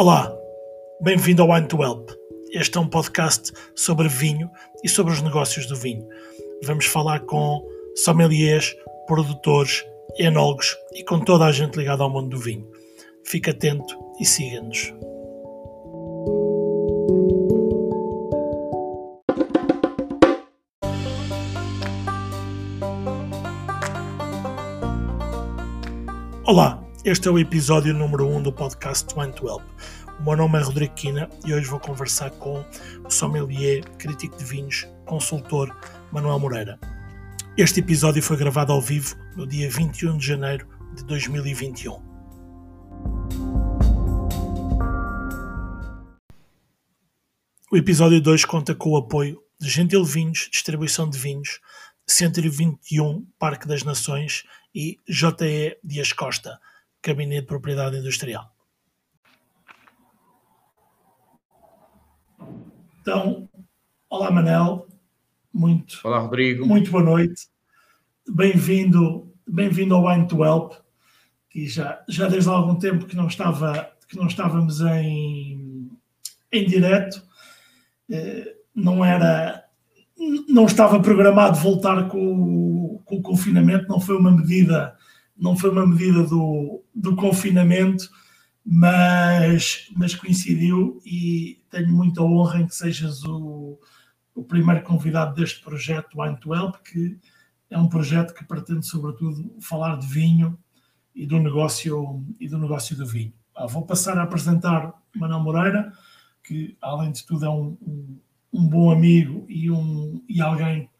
Olá, bem-vindo ao Wine to Help. Este é um podcast sobre vinho e sobre os negócios do vinho. Vamos falar com sommeliers, produtores, enólogos e com toda a gente ligada ao mundo do vinho. Fique atento e siga-nos. Olá, este é o episódio número 1 um do podcast Wine to Help. O meu nome é Rodrigo Quina e hoje vou conversar com o sommelier, crítico de vinhos, consultor Manuel Moreira. Este episódio foi gravado ao vivo no dia 21 de janeiro de 2021. O episódio 2 conta com o apoio de Gentil Vinhos, distribuição de vinhos, 121 Parque das Nações e JE Dias Costa, Gabinete de Propriedade Industrial. Então, olá Manel, muito, olá Rodrigo, muito boa noite, bem-vindo, bem-vindo ao Wine to Help, que já, já desde há algum tempo que não estava, que não estávamos em, em direto, eh, não era, não estava programado voltar com, com o confinamento, não foi uma medida, não foi uma medida do, do confinamento, mas, mas coincidiu e tenho muita honra em que sejas o, o primeiro convidado deste projeto Wine to Help, que é um projeto que pretende sobretudo falar de vinho e do negócio e do negócio do vinho. Ah, vou passar a apresentar Manuel Moreira, que além de tudo é um, um, um bom amigo e, um, e alguém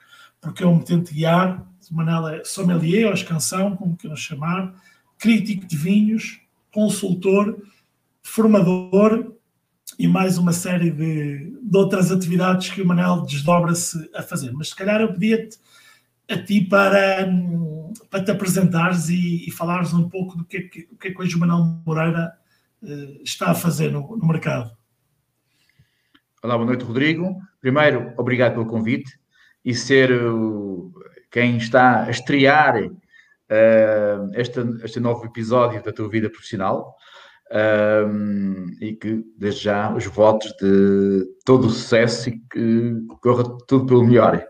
porque eu me tento guiar. Manel é sommelier, ou escansão, como queiras chamar, crítico de vinhos, consultor, formador e mais uma série de, de outras atividades que o Manel desdobra-se a fazer. Mas se calhar eu pedia-te a ti para, para te apresentares e, e falares um pouco do que é que, o que, é que hoje o Manuel Moreira uh, está a fazer no, no mercado. Olá, boa noite, Rodrigo. Primeiro, obrigado pelo convite e ser quem está a estrear uh, este, este novo episódio da tua vida profissional. Um, e que desde já os votos de todo o sucesso e que corra tudo pelo melhor.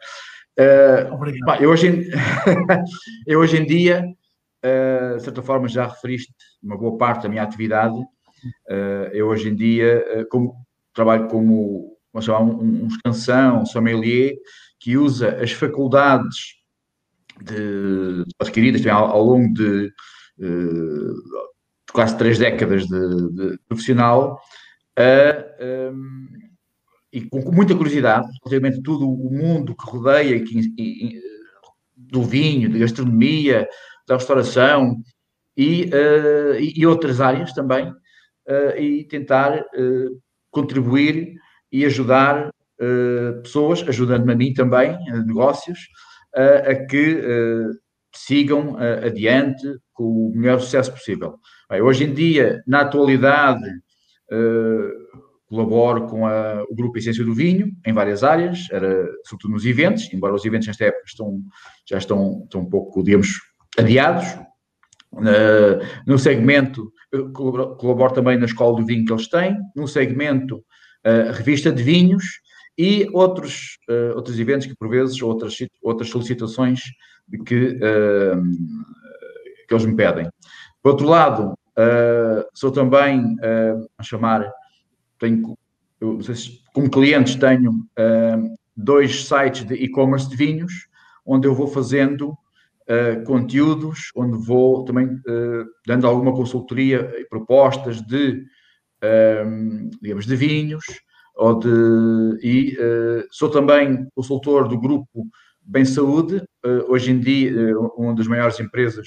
Uh, Obrigado. Pá, eu, hoje em, eu hoje em dia, uh, de certa forma, já referiste uma boa parte da minha atividade. Uh, eu hoje em dia como, trabalho como vamos chamar, um, um um sommelier, que usa as faculdades de, adquiridas ao, ao longo de quase três décadas de, de profissional, uh, um, e com, muita curiosidade, relativamente todo o mundo que rodeia que, do vinho, da gastronomia, da restauração e, uh, e, outras áreas também, uh, e tentar contribuir e ajudar pessoas, ajudando-me a mim também, negócios, a que sigam adiante com o melhor sucesso possível. Bem, hoje em dia, na atualidade, uh, colaboro com a, o Grupo Essência do Vinho em várias áreas, era, sobretudo nos eventos, embora os eventos nesta época estão, já estão, estão um pouco, digamos, adiados. Uh, no segmento, colaboro, colaboro, também na escola do vinho que eles têm, no segmento uh, revista de vinhos e outros, uh, outros eventos que, por vezes, outras, outras solicitações que, que eles me pedem. Por outro lado, Uh, sou também, uh, a chamar, tenho, eu, como clientes, tenho uh, dois sites de e-commerce de vinhos, onde eu vou fazendo conteúdos, onde vou também dando alguma consultoria e propostas de, digamos, de vinhos, ou de, e sou também consultor do grupo Bem Saúde, hoje em dia, uma das maiores empresas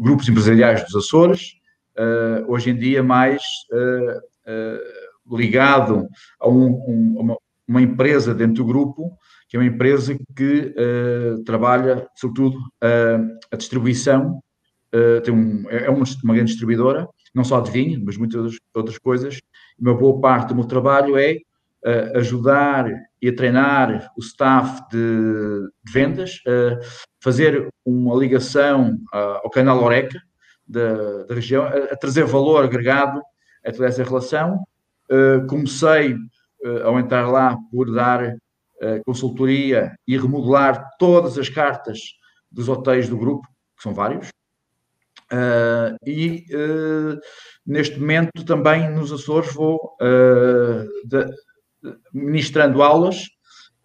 grupos empresariais dos Açores, uh, hoje em dia mais uh, uh, ligado a, um, um, uma, uma, empresa dentro do grupo, que é uma empresa que trabalha, sobretudo, a distribuição, tem um, é uma, uma grande distribuidora, não só de vinho, mas muitas outras coisas. Uma boa parte do meu trabalho é uh, ajudar e a treinar o staff de, de vendas, uh, fazer uma ligação uh, ao canal Oreca da, da região, a, a, trazer valor agregado a toda essa relação. comecei, ao entrar lá, por dar consultoria e remodelar todas as cartas dos hotéis do grupo, que são vários. E neste momento também nos Açores vou de, ministrando aulas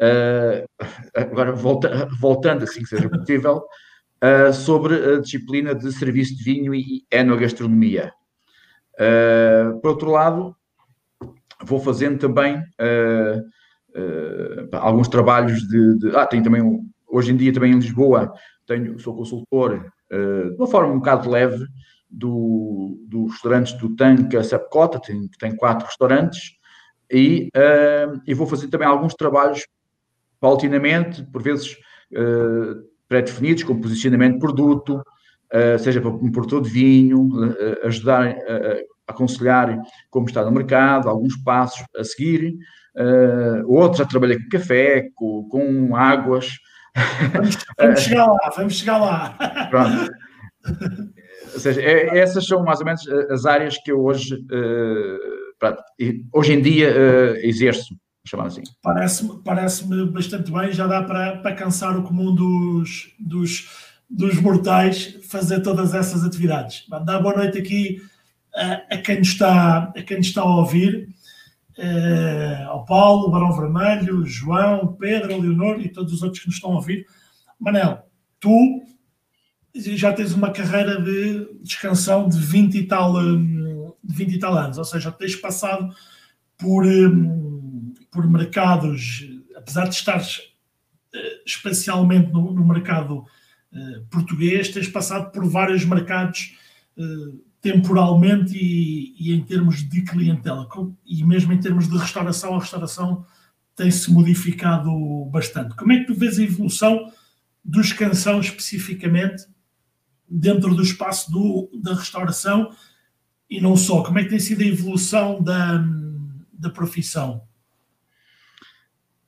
uh, agora volta, voltando assim que seja possível, uh, sobre a disciplina de serviço de vinho e enogastronomia. Uh, por outro lado, vou fazendo também alguns trabalhos de, de, Ah, tenho também, hoje em dia também em Lisboa, tenho, sou consultor de uma forma um bocado leve do, dos restaurantes do Tanca Sepcota, tem, tem quatro restaurantes, e, uh, e vou fazer também alguns trabalhos paulatinamente, por vezes uh, pré-definidos, como posicionamento de produto, uh, seja para um produtor de vinho, ajudar a aconselhar como está no mercado, alguns passos a seguir, outros a trabalhar com café, com, com águas. Vamos, vamos chegar lá, vamos chegar lá. Pronto. Ou seja, é, essas são mais ou menos as áreas que eu hoje, hoje em dia exerço chamar assim. Parece-me parece bastante bem, já dá para, para cansar o comum dos, dos, dos mortais fazer todas essas atividades. Dar boa noite aqui a, a, quem, nos está, a quem nos está a ouvir, uh, ao Paulo, Barão Vermelho, João, Pedro, Leonor e todos os outros que nos estão a ouvir. Manel, tu já tens uma carreira de descansão de 20 e tal, hum, de 20 e tal anos, ou seja, tens passado por hum, por mercados, apesar de estares uh, especialmente no, no mercado uh, português, tens passado por vários mercados uh, temporalmente e, e, em termos de clientela, e mesmo em termos de restauração, a restauração tem-se modificado bastante. Como é que tu vês a evolução dos canção especificamente dentro do espaço do, da restauração e não só? Como é que tem sido a evolução da, da profissão?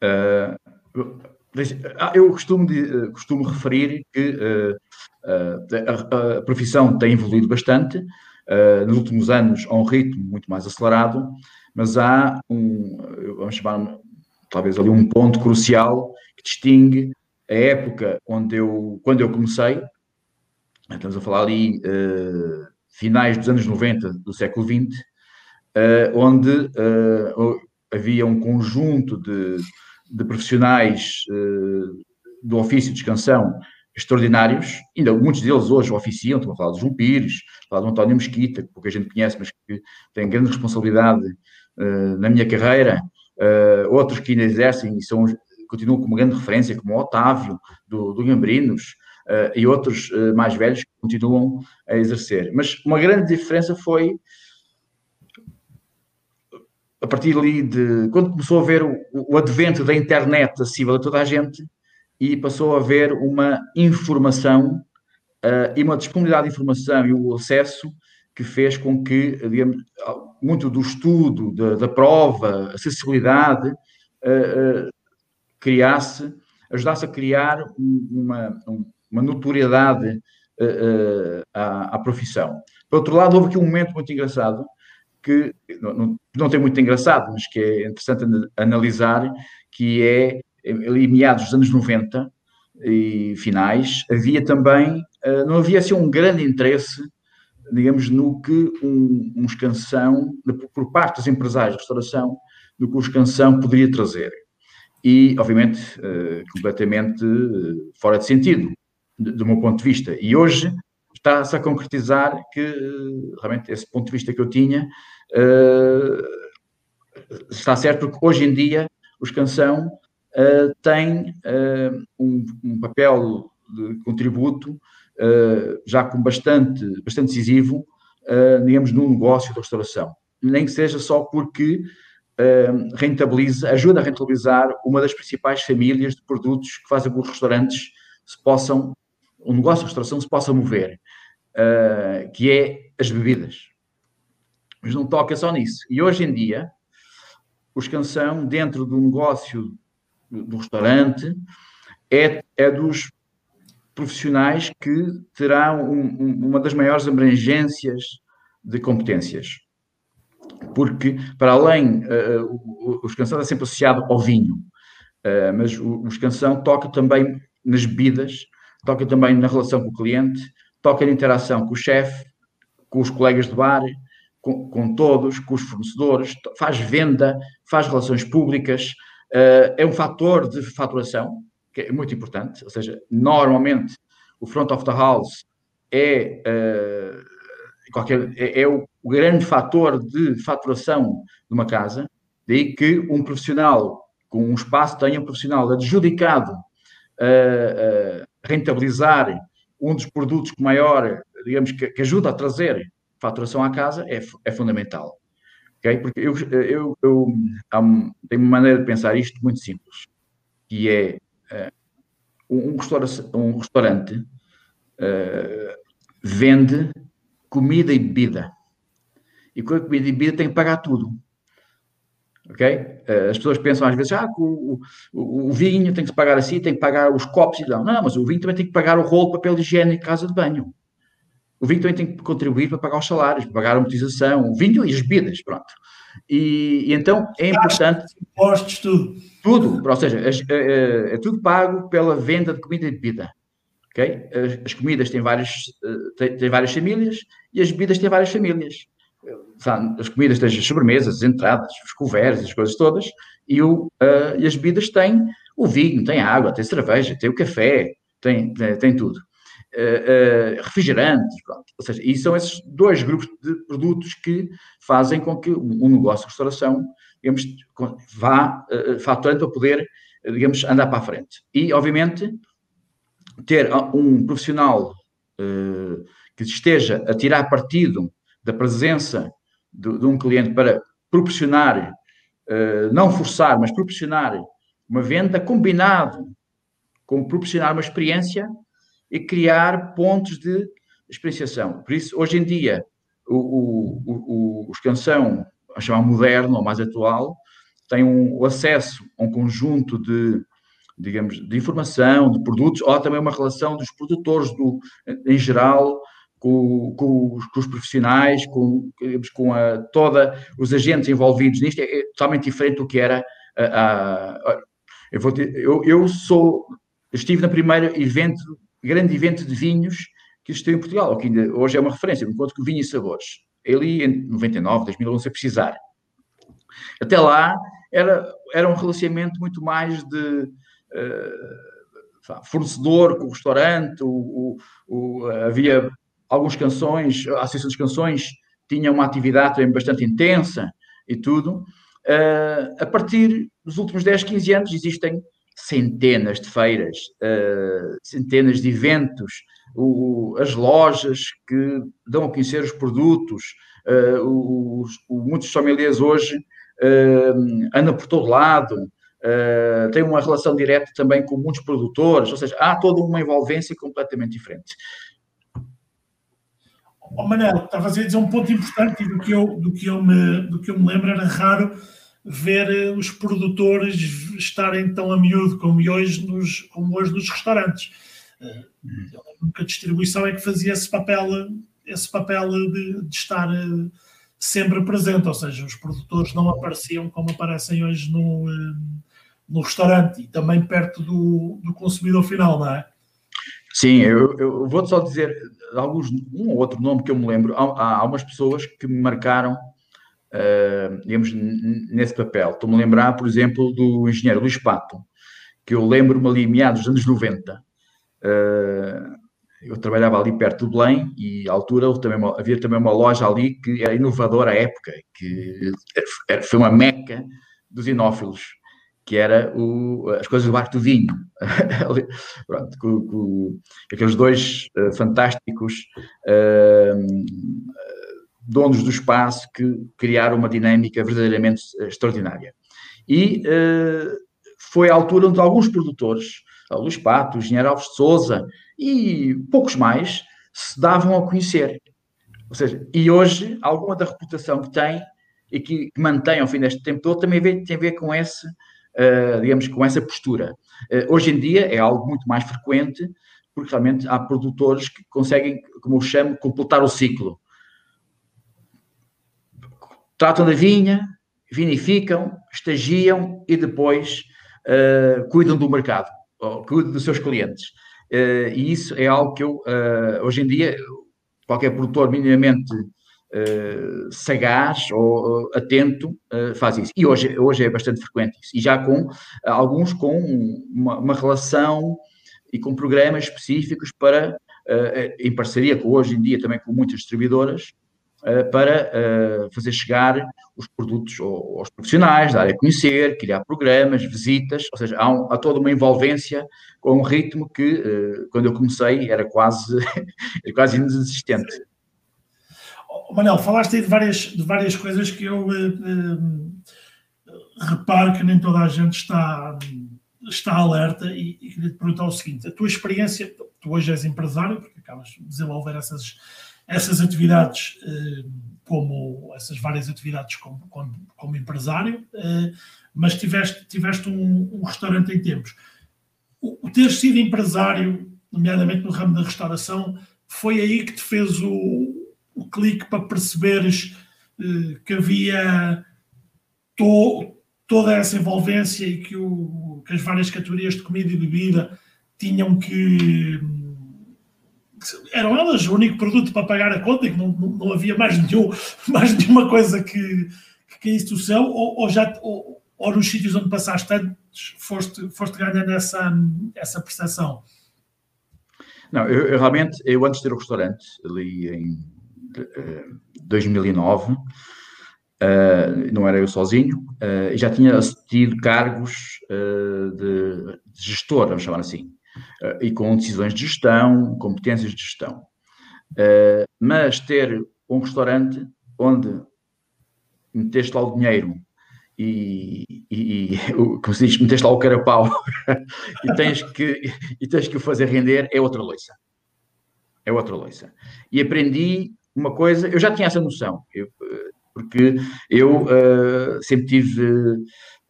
Uh, eu costumo, uh, costumo referir que uh, a, a, profissão tem evoluído bastante, nos últimos anos a um ritmo muito mais acelerado, mas há um, vamos chamar talvez ali um ponto crucial que distingue a época onde eu, quando eu comecei, estamos a falar ali finais dos anos 90 do século XX, onde havia um conjunto de de profissionais uh, do ofício de canção extraordinários, ainda muitos deles hoje oficiam, estou a falar de João Pires, a falar do António Mesquita, que pouca gente conhece, mas que tem grande responsabilidade uh, na minha carreira, uh, outros que ainda exercem e são, continuam com uma grande referência, como o Otávio, do, do Gambrinos, e outros mais velhos que continuam a exercer. Mas uma grande diferença foi a partir ali de quando começou a ver o, o advento da internet acessível a toda a gente e passou a haver uma informação uh, e uma disponibilidade de informação e o acesso que fez com que, digamos, muito do estudo, da, da prova, acessibilidade, uh, uh, criasse, ajudasse a criar uma, uma notoriedade à, à profissão. Por outro lado, houve aqui um momento muito engraçado, que não, não, não, tem muito engraçado, mas que é interessante analisar, que é ali meados dos anos 90 e finais, havia também, eh, não havia assim um grande interesse, digamos, no que um, um escansão, por parte dos empresários de restauração, no que o escansão poderia trazer. E, obviamente, eh, completamente eh, fora de sentido, do meu ponto de vista. E hoje está-se a concretizar que realmente esse ponto de vista que eu tinha está certo, porque hoje em dia os canção uh, têm uh, um, um, papel de contributo já com bastante, bastante decisivo, digamos, no negócio da restauração. Nem que seja só porque rentabiliza, ajuda a rentabilizar uma das principais famílias de produtos que fazem com que os restaurantes se possam, o negócio de restauração se possa mover que é as bebidas. Mas não toca só nisso. E hoje em dia, os canção, dentro do negócio do restaurante, é, é dos profissionais que terão um, um, uma das maiores abrangências de competências. porque, para além, uh, o, escansão é sempre associado ao vinho, uh, mas o, escansão toca também nas bebidas, toca também na relação com o cliente, toca na interação com o chefe, com os colegas de bar, com, com, todos, com os fornecedores, faz venda, faz relações públicas, é um fator de faturação, que é muito importante, ou seja, normalmente o front of the house é, uh, qualquer, é, é o, grande fator de faturação de uma casa, daí que um profissional com um espaço tenha um profissional adjudicado a, a rentabilizar um dos produtos que maior, digamos, que, que, ajuda a trazer faturação à casa é, é fundamental. Okay? Porque eu, eu, eu um, tenho uma maneira de pensar isto muito simples, que é uh, um, restaurante, um restaurante uh, vende comida e bebida. E com a comida e bebida tem que pagar tudo. Ok? Uh, as pessoas pensam às vezes, ah, o, o, o, vinho tem que se pagar assim, tem que pagar os copos e não. Não, mas o vinho também tem que pagar o rolo papel em casa de banho. O vinho também tem que contribuir para pagar os salários, para pagar a amortização, o vinho e as bebidas, pronto. E, e então é importante. Impostos, tudo. Tudo, ou seja, é, é, é, tudo pago pela venda de comida e bebida. Okay? As, as comidas têm várias, eh, têm, têm, várias famílias e as bebidas têm várias famílias. As comidas têm as sobremesas, as entradas, os couverts, as coisas todas, e, o, uh, e as bebidas têm o vinho, tem água, tem cerveja, tem o café, tem, tem, tem tudo uh, refrigerantes, pronto. Ou seja, e são esses dois grupos de produtos que fazem com que um negócio de restauração, digamos, vá uh, faturando para poder, digamos, andar para a frente. E, obviamente, ter um profissional que esteja a tirar partido da presença de, de um cliente para proporcionar, não forçar, mas proporcionar uma venda combinado com proporcionar uma experiência e criar pontos de experienciação. Por isso, hoje em dia, o, o, o, o escansão, a chamar moderno ou mais atual, tem um, o acesso a um conjunto de, digamos, de informação, de produtos, ou também uma relação dos produtores do, em geral com, com, os, com os, profissionais, com, com a, toda os agentes envolvidos nisto, é, é totalmente diferente do que era a, a, a eu, vou eu, eu sou, estive na primeira evento grande evento de vinhos que existiu em Portugal, que ainda hoje é uma referência, enquanto que Vinho e Sabores. Ele em 99, 2000, não sei precisar. Até lá era, era um relacionamento muito mais de uh, fornecedor com o restaurante, o, o, o, havia algumas canções, a Associação das Canções tinha uma atividade também bastante intensa e tudo. Uh, a partir dos últimos 10, 15 anos existem centenas de feiras, uh, centenas de eventos, o, as lojas que dão a conhecer os produtos, uh, os, muitos sommeliers hoje uh, andam por todo lado, uh, têm uma relação direta também com muitos produtores, ou seja, há toda uma envolvência completamente diferente. Oh, Manel, estavas a dizer um ponto importante do que eu, do que eu, me, do que eu me lembro era raro ver eh, os produtores estarem tão a miúdo como hoje nos, como hoje nos restaurantes. Eh, eu lembro que a distribuição é que fazia esse papel, esse papel de, de, estar eh, sempre presente, ou seja, os produtores não apareciam como aparecem hoje no, no restaurante e também perto do, do consumidor final, não é? Sim, eu, eu vou só dizer alguns, um ou outro nome que eu me lembro. Há, há umas pessoas que me marcaram uh, digamos, nesse papel. Estou-me a lembrar, por exemplo, do engenheiro Luís Pato, que eu lembro-me ali meados dos anos 90. Uh, eh, eu trabalhava ali perto do Belém e à altura também, havia também uma loja ali que era inovadora à época, que era, foi uma meca dos inófilos, que era o, as coisas do barco do vinho. Pronto, com, com, aqueles dois uh, fantásticos uh, donos do espaço que criaram uma dinâmica verdadeiramente eh, extraordinária. E uh, foi a altura onde alguns produtores, o Luís Pato, o Engenheiro Alves de Souza e poucos mais, se davam a conhecer. Ou seja, e hoje, alguma da reputação que tem e que, mantém ao fim deste tempo todo também tem a ver com esse, uh, digamos, com essa postura. Uh, hoje em dia é algo muito mais frequente, porque realmente há produtores que conseguem, como eu chamo, completar o ciclo tratam da vinha, vinificam, estagiam e depois uh, cuidam do mercado, cuidam dos seus clientes. Uh, e isso é algo que eu, uh, hoje em dia, qualquer produtor minimamente sagaz ou atento faz isso. E hoje, hoje é bastante frequente isso. E já com alguns com uma, uma relação e com programas específicos para, em parceria com hoje em dia também com muitas distribuidoras, para uh, fazer chegar os produtos aos profissionais, dar a conhecer, criar programas, visitas, ou seja, há, um, há toda uma envolvência com um ritmo que, uh, quando eu comecei, era quase, era quase inexistente. Oh, Manel, falaste aí de várias, de várias coisas que eu reparo que nem toda a gente está, está alerta e, e queria te perguntar o seguinte, a tua experiência, tu hoje és empresário, porque acabas de desenvolver essas essas atividades, eh, como essas várias atividades como, como, como empresário, eh, mas tiveste, tiveste um, um, restaurante em tempos. O, o, ter sido empresário, nomeadamente no ramo da restauração, foi aí que te fez o, o clique para perceberes eh, que havia to, toda essa envolvência e que, o, que as várias categorias de comida e bebida tinham que eram elas o único produto para pagar a conta e que não, não, não havia mais, nenhum, mais nenhuma coisa que, que do céu, ou, ou já, ou, ou, nos sítios onde passaste antes foste, foste ganhando essa, essa percepção? Não, eu, eu, realmente, eu antes de ter o restaurante, ali em uh, 2009, uh, não era eu sozinho, uh, já tinha tido cargos uh, de, de gestor, vamos chamar assim. Eh, e com decisões de gestão, competências de gestão. Eh, mas ter um restaurante onde meteste lá o dinheiro e, e, e como se diz, meteste lá o carapau e, tens que, e tens que o fazer render, é outra loiça. É outra loiça. E aprendi uma coisa, eu já tinha essa noção, eu, eh, porque eu uh, sempre tive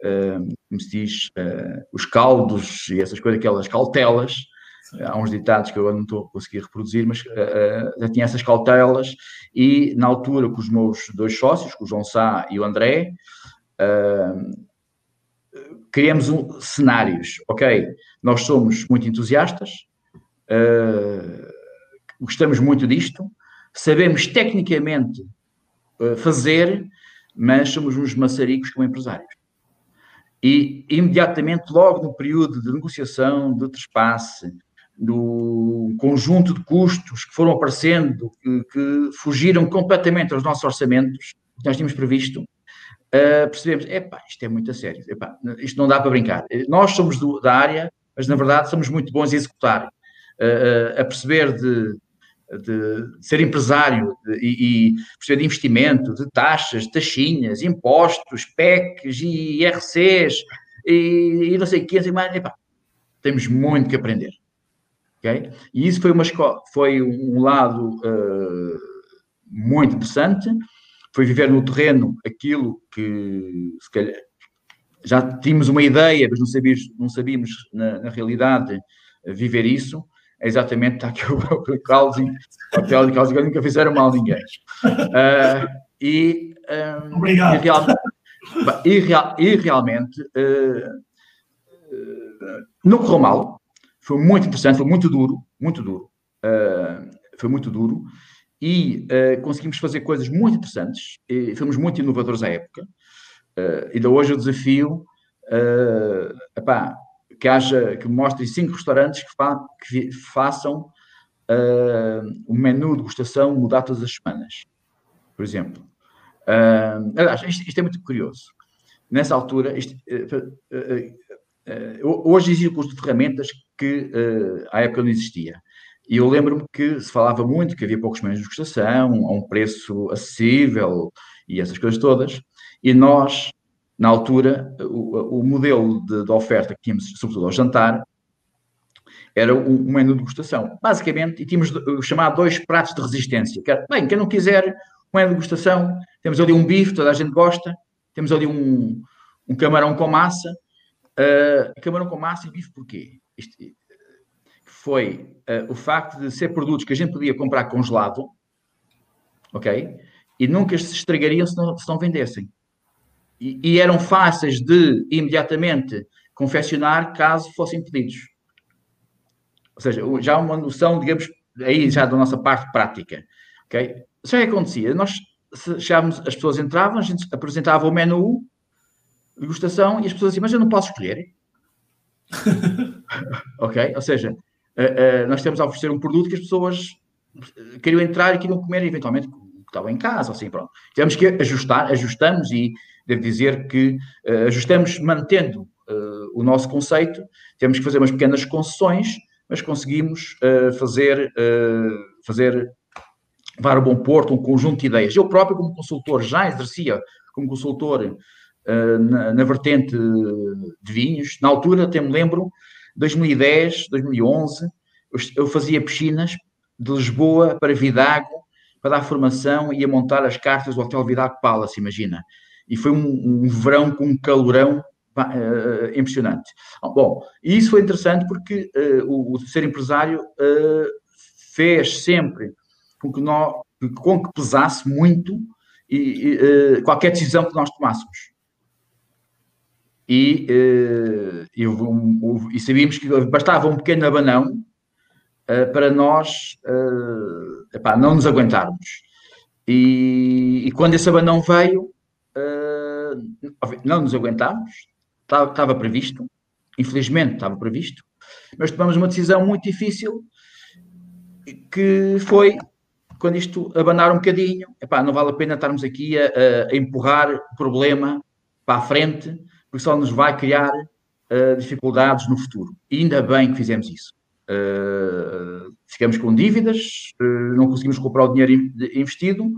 como se diz, uh, os caldos e essas coisas, aquelas cautelas. Há uns ditados que eu não estou a conseguir reproduzir, mas uh, já tinha essas cautelas e na altura com os meus dois sócios, com o João Sá e o André, criamos um, cenários, ok? Nós somos muito entusiastas, gostamos muito disto, sabemos tecnicamente fazer, mas somos uns maçaricos como empresários. E imediatamente, logo no período de negociação, de trespasse, do conjunto de custos que foram aparecendo, que, que fugiram completamente aos nossos orçamentos, que nós tínhamos previsto, uh, percebemos, epá, isto é muito a sério, epá, isto não dá para brincar. Nós somos do, da área, mas na verdade somos muito bons a executar, uh, a perceber de de ser empresário e, perceber de investimento, de taxas, taxinhas, impostos, PECs e IRCs e, e não sei o que, assim, epá, temos muito que aprender. Okay? E isso foi uma escola, foi um lado uh, muito interessante, foi viver no terreno aquilo que se calhar, já tínhamos uma ideia, mas não sabíamos, não sabíamos na, na realidade viver isso é exatamente está aqui o, e o hotel Carlos nunca fizeram mal a ninguém. Uh, e, um, Obrigado. E, real, e, real, e realmente uh, uh, não correu mal, foi muito interessante, foi muito duro, muito duro, foi muito duro e conseguimos fazer coisas muito interessantes, e fomos muito inovadores à época. Uh, ainda hoje o desafio, uh, epá, que haja, que mostrem cinco restaurantes que, fa, que façam uh, o menu de degustação mudar todas as semanas, por exemplo. Uh, aliás, isto, isto, é muito curioso. Nessa altura, isto, uh, hoje existe um curso de ferramentas que à época não existia. E eu lembro-me que se falava muito que havia poucos menus de degustação, a um preço acessível e essas coisas todas. E nós, na altura, o, o modelo de, de, oferta que tínhamos, sobretudo ao jantar, era um, um menu de degustação. Basicamente, e tínhamos o chamado dois pratos de resistência. Que era, bem, quem não quiser um menu de degustação, temos ali um bife, toda a gente gosta, temos ali um, um camarão com massa. Uh, camarão com massa e bife porquê? Isto, foi uh, o facto de ser produtos que a gente podia comprar congelado, ok? e nunca se estragariam se não, se não vendessem. E, e, eram fáceis de imediatamente confeccionar caso fossem pedidos. Ou seja, já uma noção, digamos, aí já da nossa parte prática. Okay? Isso que acontecia. Nós chegávamos, as pessoas entravam, a gente apresentava o menu de degustação e as pessoas diziam, mas eu não posso escolher. ok? Ou seja, uh, uh, nós temos a oferecer um produto que as pessoas queriam entrar e queriam comer eventualmente que estavam em casa, assim, pronto. Tivemos que ajustar, ajustamos e devo dizer que uh, ajustamos mantendo uh, o nosso conceito, temos que fazer umas pequenas concessões, mas conseguimos uh, fazer, fazer levar a bom porto um conjunto de ideias. Eu próprio, como consultor, já exercia como consultor na, na, vertente de vinhos. Na altura, até me lembro, 2010, 2011, eu fazia piscinas de Lisboa para Vidago para dar formação e a montar as cartas do Hotel Vidago Palace, imagina. E foi um, um verão com um calorão uh, impressionante. Bom, e isso foi interessante porque uh, o, o, ser empresário uh, fez sempre com que, nós, com que pesasse muito e, e qualquer decisão que nós tomássemos. E, e sabíamos que bastava um pequeno abanão para nós epá, não nos aguentarmos. E, e, quando esse abanão veio, não nos aguentámos, estava, previsto, infelizmente estava previsto, mas tomamos uma decisão muito difícil que foi quando isto abanar um bocadinho, epá, não vale a pena estarmos aqui a, a, empurrar o problema para a frente, porque só nos vai criar uh, dificuldades no futuro. E ainda bem que fizemos isso. Uh, ficamos com dívidas, uh, não conseguimos comprar o dinheiro investido,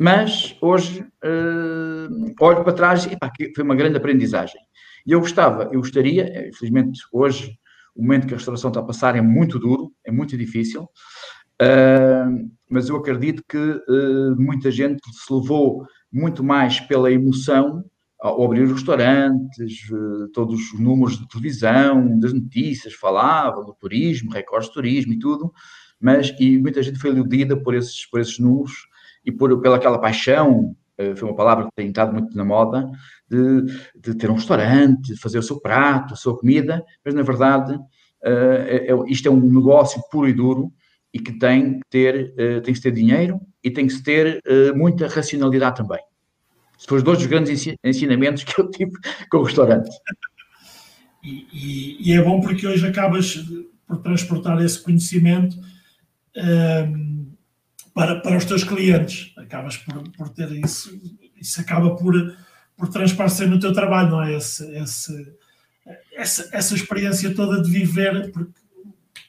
mas hoje uh, olho para trás e foi uma grande aprendizagem. E eu gostava, eu gostaria, infelizmente hoje o momento que a restauração está a passar é muito duro, é muito difícil, mas eu acredito que muita gente se levou muito mais pela emoção ao abrir os restaurantes, eh, todos os números de televisão, das notícias, falavam do turismo, recordes de turismo e tudo, mas e muita gente foi iludida por esses, por esses números e por, pela aquela paixão, eh, foi uma palavra que tem estado muito na moda, de, de ter um restaurante, de fazer o seu prato, a sua comida, mas na verdade é, é, isto é um negócio puro e duro e que tem que ter, tem que ter dinheiro e tem que ter muita racionalidade também. Foram os dois grandes ensinamentos que eu tive com o restaurante. E, e, e, é bom porque hoje acabas por transportar esse conhecimento ehm, para, para os teus clientes. Acabas por, por ter isso, isso acaba por, por transparecer no teu trabalho, não é? Esse, esse, essa, essa experiência toda de viver, porque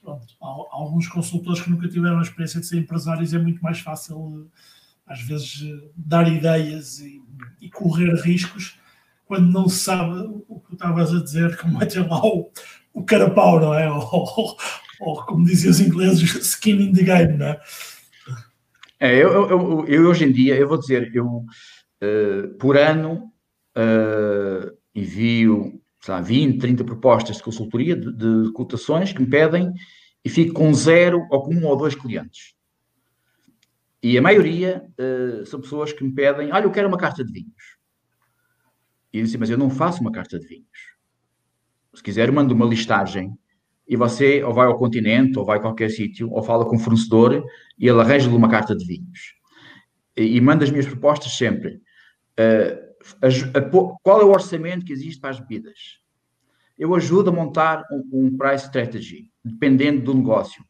pronto, há, há alguns consultores que nunca tiveram a experiência de ser empresários, é muito mais fácil às vezes dar ideias e, e, correr riscos quando não se sabe o que tu estavas a dizer, como é ter lá o, o carapau, não é? Ou, ou, ou, como diziam os ingleses, skin in the game, não é? É, eu, eu, eu, hoje em dia, eu vou dizer, eu uh, por ano uh, envio sei lá, 20, 30 propostas de consultoria, de, de cotações que me pedem e fico com zero ou com um ou dois clientes. E a maioria uh, são pessoas que me pedem: olha, eu quero uma carta de vinhos. E eu disse: mas eu não faço uma carta de vinhos. Se quiser, eu mando uma listagem e você ou vai ao continente, ou vai a qualquer sítio, ou fala com o fornecedor e ele arranja-lhe uma carta de vinhos. E, e manda as minhas propostas sempre. Uh, a, a, qual é o orçamento que existe para as bebidas? Eu ajudo a montar um, um price strategy, dependendo do negócio.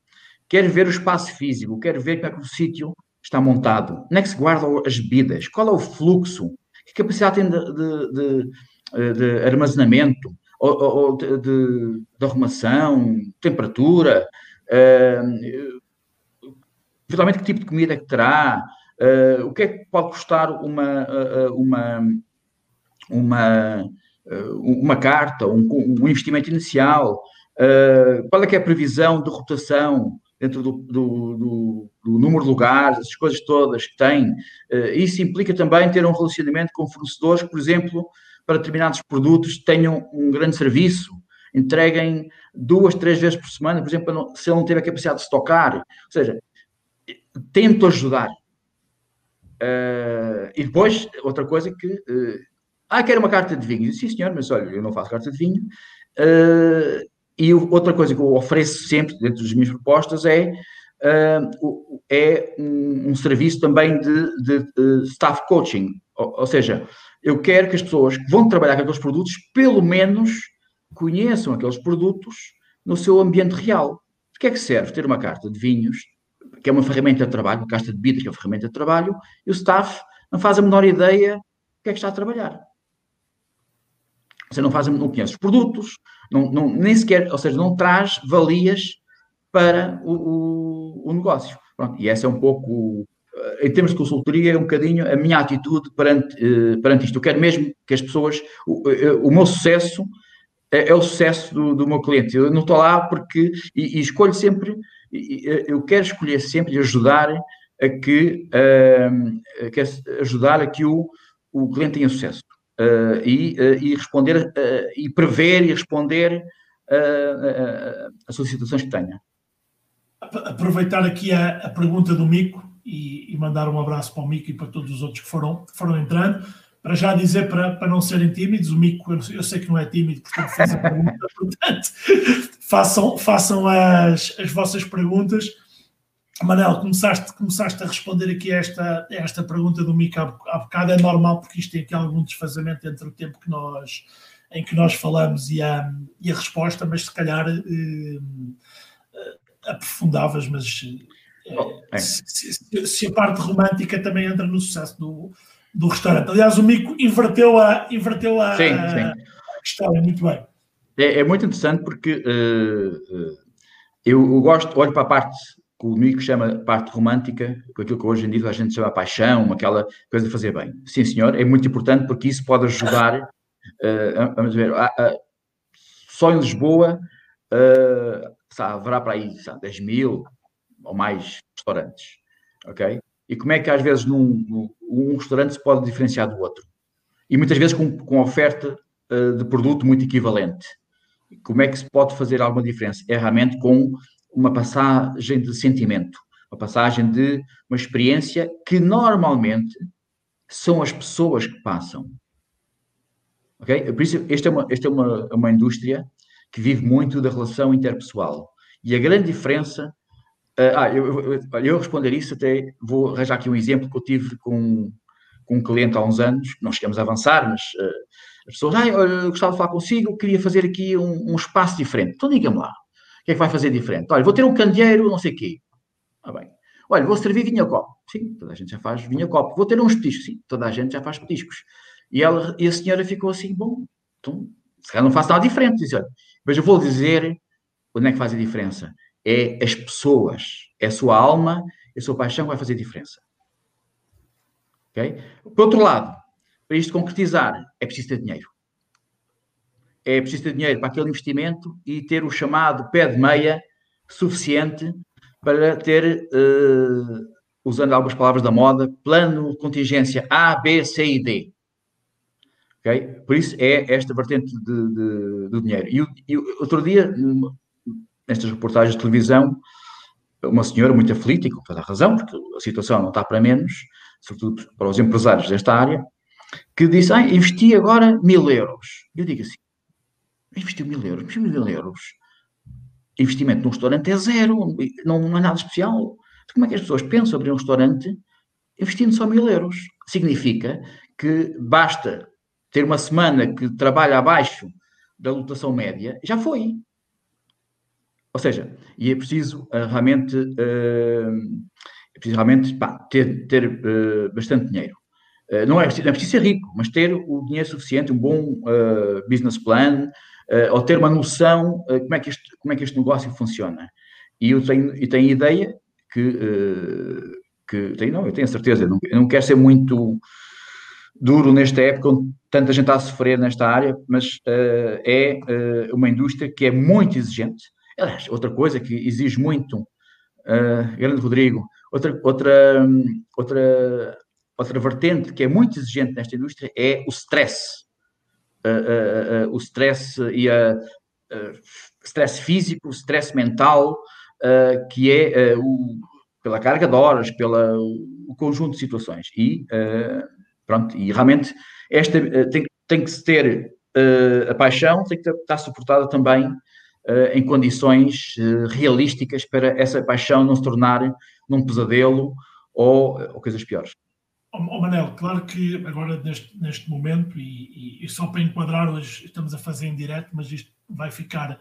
Quero ver o espaço físico, quero ver como é que o sítio está montado? Onde é que se guardam as bebidas? Qual é o fluxo? Que capacidade tem de, de, de, de armazenamento? Ou, ou de, de, arrumação? Temperatura? Uh, eventualmente, que tipo de comida é que terá? Uh, o que é que pode custar uma, uh, uma, uma, uma carta, um, um investimento inicial? qual é que é a previsão de rotação? dentro do, do, do, do, número de lugares, essas coisas todas que tem. Uh, isso implica também ter um relacionamento com fornecedores por exemplo, para determinados produtos tenham um grande serviço, entreguem duas, três vezes por semana, por exemplo, se ele não tiver capacidade de estocar. Ou seja, tento ajudar. e depois, outra coisa que. ah, quero uma carta de vinho. Sim, senhor, mas olha, eu não faço carta de vinho. e outra coisa que eu ofereco sempre, dentro das minhas propostas, é uh, é um, um, serviço também de, de, de staff coaching. Ou, ou, seja, eu quero que as pessoas que vão trabalhar com aqueles produtos, pelo menos conheçam aqueles produtos no seu ambiente real. O que é que serve ter uma carta de vinhos, que é uma ferramenta de trabalho, uma carta de bebidas, que é uma ferramenta de trabalho, e o staff não faz a menor ideia do que é que está a trabalhar. Você não faz, não conhece os produtos, não, não, nem sequer, ou seja, não traz valias para o, o, o negócio. Pronto, e essa é um pouco, em termos de consultoria, é um bocadinho a minha atitude perante, eh, perante isto. Eu quero mesmo que as pessoas, o, eh, o meu sucesso é, é o sucesso do, do, meu cliente. Eu não estou lá porque, e, e escolho sempre, eu quero escolher sempre e ajudar a que, uh, ajudar a que o, o cliente tenha sucesso. Uh, e, uh, e responder, e prever e responder a solicitações que tenha aproveitar aqui a, a pergunta do Mico e, e, mandar um abraço para o Mico e para todos os outros que foram, que foram entrando. Para já dizer, para, para não serem tímidos, o Mico, eu, eu sei que não é tímido, portanto faz a pergunta, portanto, façam, façam as, as vossas perguntas. Manel, começaste, começaste a responder aqui a esta, a esta pergunta do Mico há, bocado, é normal porque isto tem aqui algum desfazamento entre o tempo que nós, em que nós falamos e a, e a resposta, mas se calhar... Eh, aprofundavas, mas eh, oh, é. se, se, se, a parte romântica também entra no sucesso do, do restaurante. Aliás, o Mico inverteu a, inverteu a, sim, sim. a questão, é muito bem. É, é muito interessante porque uh, eu, eu, gosto, olho para a parte que o Mico chama parte romântica, com aquilo que hoje em dia a gente chama paixão, aquela coisa de fazer bem. Sim, senhor, é muito importante porque isso pode ajudar, uh, vamos ver, a, a, só em Lisboa uh, sabe, haverá para aí sabe, 10 mil ou mais restaurantes, ok? E como é que às vezes num, num, um restaurante se pode diferenciar do outro? E muitas vezes com, com oferta uh, de produto muito equivalente. Como é que se pode fazer alguma diferença? É realmente com uma passagem de sentimento, uma passagem de uma experiência que normalmente são as pessoas que passam. Ok? Por isso, esta é uma, esta é uma, uma indústria que vive muito da relação interpessoal. E a grande diferença. Uh, ah, eu, eu, eu, responder isso até vou arranjar aqui um exemplo que eu tive com, com um cliente há uns anos, não chegamos a avançar, mas uh, as pessoas, ah, eu gostava de falar consigo, queria fazer aqui um, um espaço diferente. Então diga-me lá, o que é que vai fazer diferente? Olha, vou ter um candeeiro, não sei o quê. Ah, bem. Olha, vou servir vinho a copo. Sim, toda a gente já faz vinho a copo. Vou ter uns petiscos. Sim, toda a gente já faz petiscos. E, ela, e a senhora ficou assim, bom, então, se calhar não faço nada diferente. Diz, olha, mas eu vou dizer onde é que faz a diferença. É as pessoas, é a sua alma, é a sua paixão que vai fazer diferença. Ok? Por outro lado, para isto concretizar, é preciso ter dinheiro. É preciso ter dinheiro para aquele investimento e ter o chamado pé de meia suficiente para ter, uh, usando algumas palavras da moda, plano de contingência A, B, C e D. Okay? Por isso é esta vertente de, do dinheiro. E, e, outro dia, nestas reportagens de televisão, uma senhora muito aflita, e com toda a razão, porque a situação não está para menos, sobretudo para os empresários desta área, que disse, ah, investi agora mil euros. Eu digo assim, investiu mil euros, investiu mil euros. Investimento num restaurante é zero, não, não é nada especial. Como é que as pessoas pensam abrir um restaurante investindo só mil euros? Significa que basta ter uma semana que trabalha abaixo da lotação média, já foi. Ou seja, e é preciso uh, realmente, uh, é preciso realmente pá, ter, ter uh, bastante dinheiro. não, é preciso, não é preciso ser rico, mas ter o dinheiro suficiente, um bom business plan, ou ter uma noção como, é que este, como é que este negócio funciona. E eu tenho, eu tenho ideia que, que tenho, não, eu tenho a certeza, eu não, eu não quero ser muito duro nesta época, onde tanta gente está a sofrer nesta área, mas é uma indústria que é muito exigente. Aliás, outra coisa que exige muito, uh, grande Rodrigo, outra, outra, outra, outra vertente que é muito exigente nesta indústria é o stress. o stress e a stress físico, o stress mental, que é o, pela carga de horas, pela, o conjunto de situações. E, uh, pronto, e realmente esta, uh, tem, tem que se ter uh, a paixão, tem que estar suportada também em condições realísticas para essa paixão não se tornar num pesadelo ou, ou coisas piores. Oh, Manel, claro que agora neste, neste momento, e, e, e, só para enquadrar, hoje estamos a fazer em direto, mas isto vai ficar,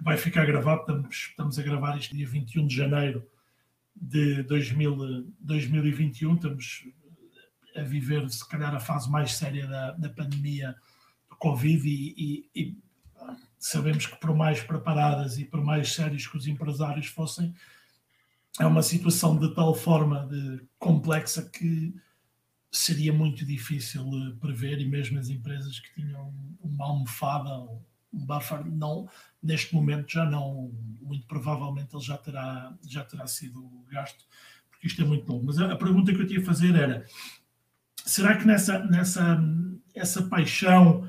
vai ficar gravado, estamos, estamos a gravar isto dia 21 de janeiro de 2000, 2021, estamos a viver se calhar a fase mais séria da, da pandemia do Covid e, e, sabemos que por mais preparadas e por mais sérios que os empresários fossem, é uma situação de tal forma de complexa que seria muito difícil eh, prever e mesmo as empresas que tinham uma almofada, um buffer, não, neste momento já não, muito provavelmente ele já terá, já terá sido gasto, porque isto é muito longo. Mas a, pergunta que eu tinha a fazer era, será que nessa, nessa essa paixão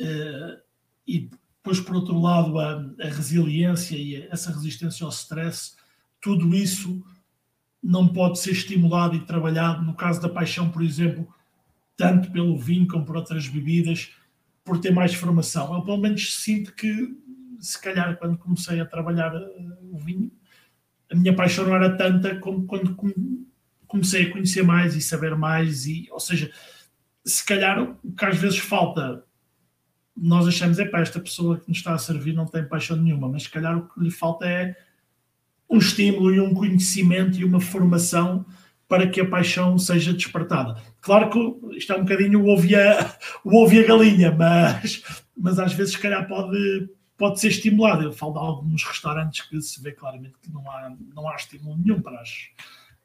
eh, e depois por outro lado a, a resiliência e essa resistência ao stress, tudo isso não pode ser estimulado e trabalhado, no caso da paixão, por exemplo, tanto pelo vinho como por outras bebidas, por ter mais formação. Eu, pelo menos, sinto que, se calhar, quando comecei a trabalhar eh, o vinho, a minha paixão não era tanta como quando comecei a conhecer mais e saber mais, e, ou seja, se calhar o que às vezes falta, nós achamos para esta pessoa que nos está a servir não tem paixão nenhuma, mas se calhar o que lhe falta é um estímulo e um conhecimento e uma formação para que a paixão seja despertada. Claro que isto é um bocadinho o ovo e a, o ovo a galinha, mas, mas às vezes, se calhar, pode, pode ser estimulado. Eu falo de alguns restaurantes que se vê claramente que não há, não há estímulo nenhum para as,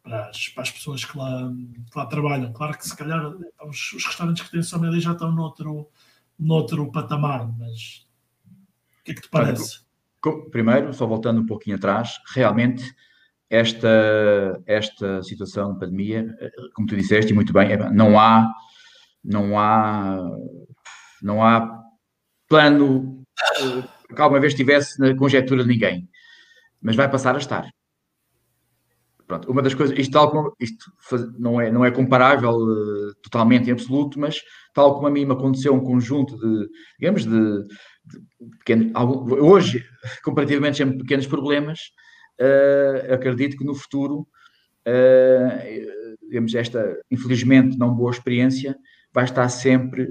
para as, para as pessoas que lá, que lá trabalham. Claro que, se calhar, os, os restaurantes que têm sommelier já estão noutro, noutro patamar, mas o que é que te parece? Primeiro, só voltando um pouquinho atrás, realmente esta, esta situação de pandemia, como tu disseste, e muito bem, não há, não há, não há plano que alguma vez estivesse na conjectura de ninguém, mas vai passar a estar. Pronto, uma das coisas, isto, tal como, isto não, é, não é comparável uh, totalmente em absoluto, mas tal como a mim me aconteceu um conjunto de, digamos, de, pequeno, hoje, comparativamente, sempre pequenos problemas, uh, acredito que no futuro, uh, digamos, esta, infelizmente, não boa experiência, vai estar sempre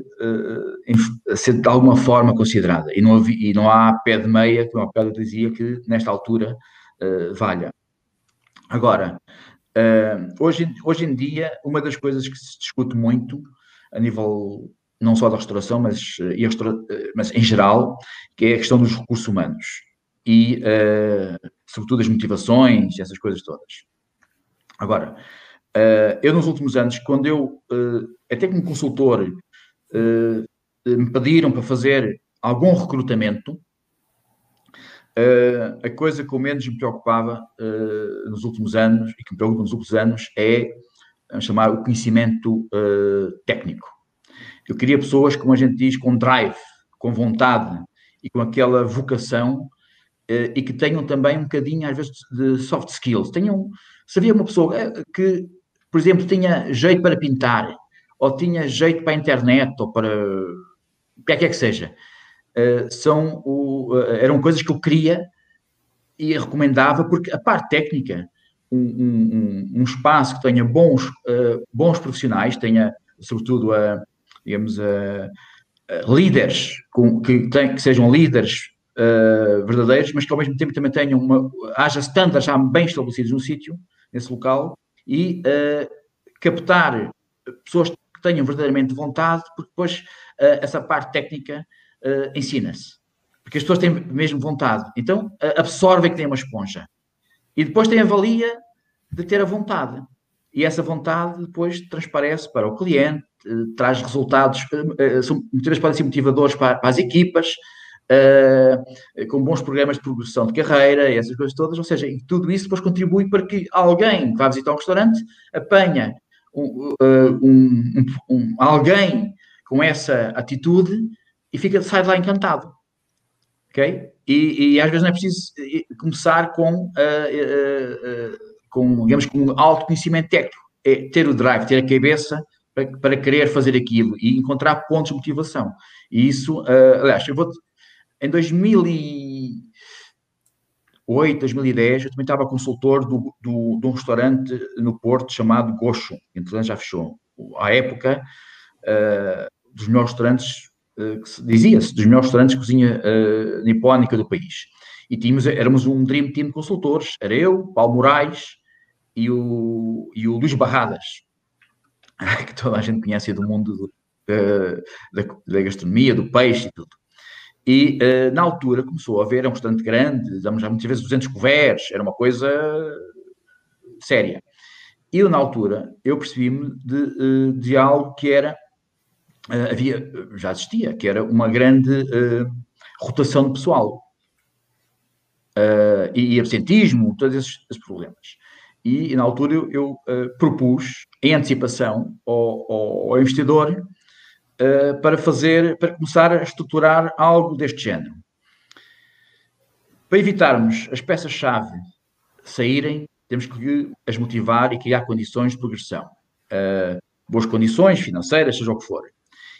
a ser de alguma forma considerada. E não, e não há pé de meia, como a Pedro dizia, que nesta altura valha. Agora, uh, hoje, hoje em dia, uma das coisas que se discute muito a nível não só da restauração, mas, eh, eh, mas em geral, que é a questão dos recursos humanos e, uh, sobretudo, as motivações, essas coisas todas. Agora, uh, eu nos últimos anos, quando eu, até como consultor, me pediram para fazer algum recrutamento, a coisa que menos me preocupava nos últimos anos, e que me preocupa nos últimos anos, é chamar o conhecimento técnico eu queria pessoas, como a gente diz, com drive, com vontade e com aquela vocação e que tenham também um bocadinho, às vezes, de soft skills. Tenham, se havia uma pessoa que, por exemplo, tinha jeito para pintar, ou tinha jeito para a internet, ou para o que é que, é que seja, são o, eram coisas que eu queria e recomendava, porque a parte técnica, um, um, um espaço que tenha bons, bons profissionais, tenha, sobretudo, a digamos, uh, uh, líderes, com, que, tem, que sejam líderes uh, verdadeiros, mas que ao mesmo tempo também tenham uma, haja standards já bem estabelecidos no sítio, nesse local, e captar pessoas que tenham verdadeiramente vontade, porque depois essa parte técnica ensina-se. Porque as pessoas têm mesmo vontade. Então, absorvem que têm uma esponja. E depois têm a valia de ter a vontade. E essa vontade depois transparece para o cliente, eh, traz resultados, são, muitas vezes podem ser motivadores para, para as equipas, uh, com bons programas de progressão de carreira e essas coisas todas, ou seja, tudo isso depois contribui para que alguém que vai visitar um restaurante apanha um, um, um, alguém com essa atitude e fica, sai de lá encantado. Ok? E, e às vezes não é preciso começar com, uh, uh, com digamos, com alto conhecimento técnico é ter o drive, ter a cabeça para, para querer fazer aquilo e encontrar pontos de motivação. E isso, uh, aliás, eu vou em 2008, 2010, eu também estava consultor do, do, de um restaurante no Porto chamado Gocho, que entretanto já fechou. À época, uh, dos melhores restaurantes, uh, dizia-se, dos melhores restaurantes de cozinha uh, nipónica do país. E tínhamos, éramos um dream team de consultores. Era eu, Paulo Moraes e o, e o Luís Barradas, que toda a gente conhece do mundo do, da, da, gastronomia, do peixe e tudo. E uh, na altura começou a haver é um restaurante grande, damos já muitas vezes 200 coveres, era uma coisa séria. E na altura, eu percebi-me de, uh, de algo que era, uh, havia, já existia, que era uma grande rotação de pessoal. e absentismo, todos esses, esses problemas. E, na altura eu, eu propus, em antecipação, ao, ao, ao investidor, para fazer, para começar a estruturar algo deste género. Para evitarmos as peças-chave saírem, temos que as motivar e criar condições de progressão. Uh, boas condições financeiras, seja o que for.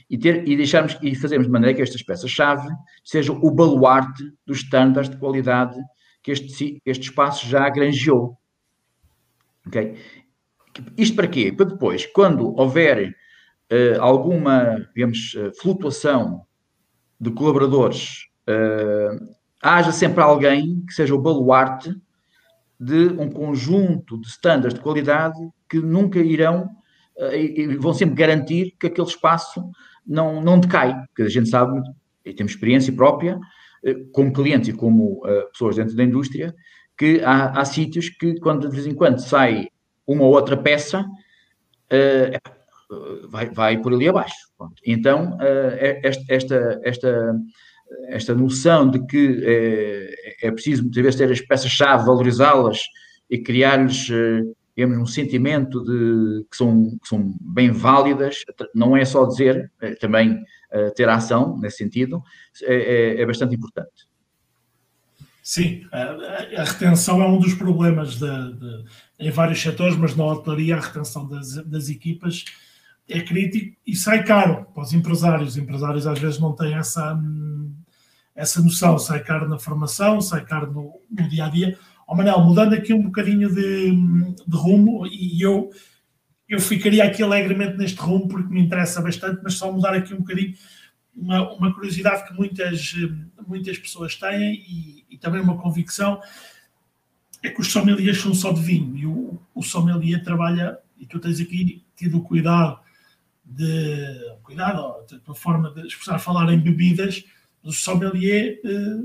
E, ter, e deixarmos e fazermos de maneira que estas peças-chave sejam o baluarte dos estándares de qualidade que este, este espaço já granjeou. Ok? Isto para quê? Para depois, quando houver uh, alguma, digamos, uh, flutuação de colaboradores, uh, haja sempre alguém que seja o baluarte de um conjunto de estándares de qualidade que nunca irão vão sempre garantir que aquele espaço não, não decai, porque a gente sabe, e temos experiência própria, como clientes e como pessoas dentro da indústria, que há, há sítios que, quando de vez em quando sai uma ou outra peça, uh, vai, vai por ali abaixo. Pronto. Então, eh, é, esta, esta, esta noção de que é, é preciso muitas vezes ter as peças-chave, valorizá-las e criar-lhes eh, digamos, um sentimento de que são, que são bem válidas, não é só dizer, é também ter ação nesse sentido, é, é, é bastante importante. Sim, a, a, retenção é um dos problemas de, de, em vários setores, mas na hotelaria a retenção das, das equipas é crítico e sai caro para os empresários. Os empresários às vezes não têm essa, essa noção, sai caro na formação, sai caro no, no dia a dia. Ó oh, Manel, mudando aqui um bocadinho de, de rumo, e eu, eu ficaria aqui alegremente neste rumo porque me interessa bastante, mas só mudar aqui um bocadinho uma, uma curiosidade que muitas, muitas pessoas têm e, e também uma convicção é que os sommeliers são só de vinho e o, o sommelier trabalha, e tu tens aqui tido cuidado de cuidado, a forma de expressar falar em bebidas, o sommelier eh,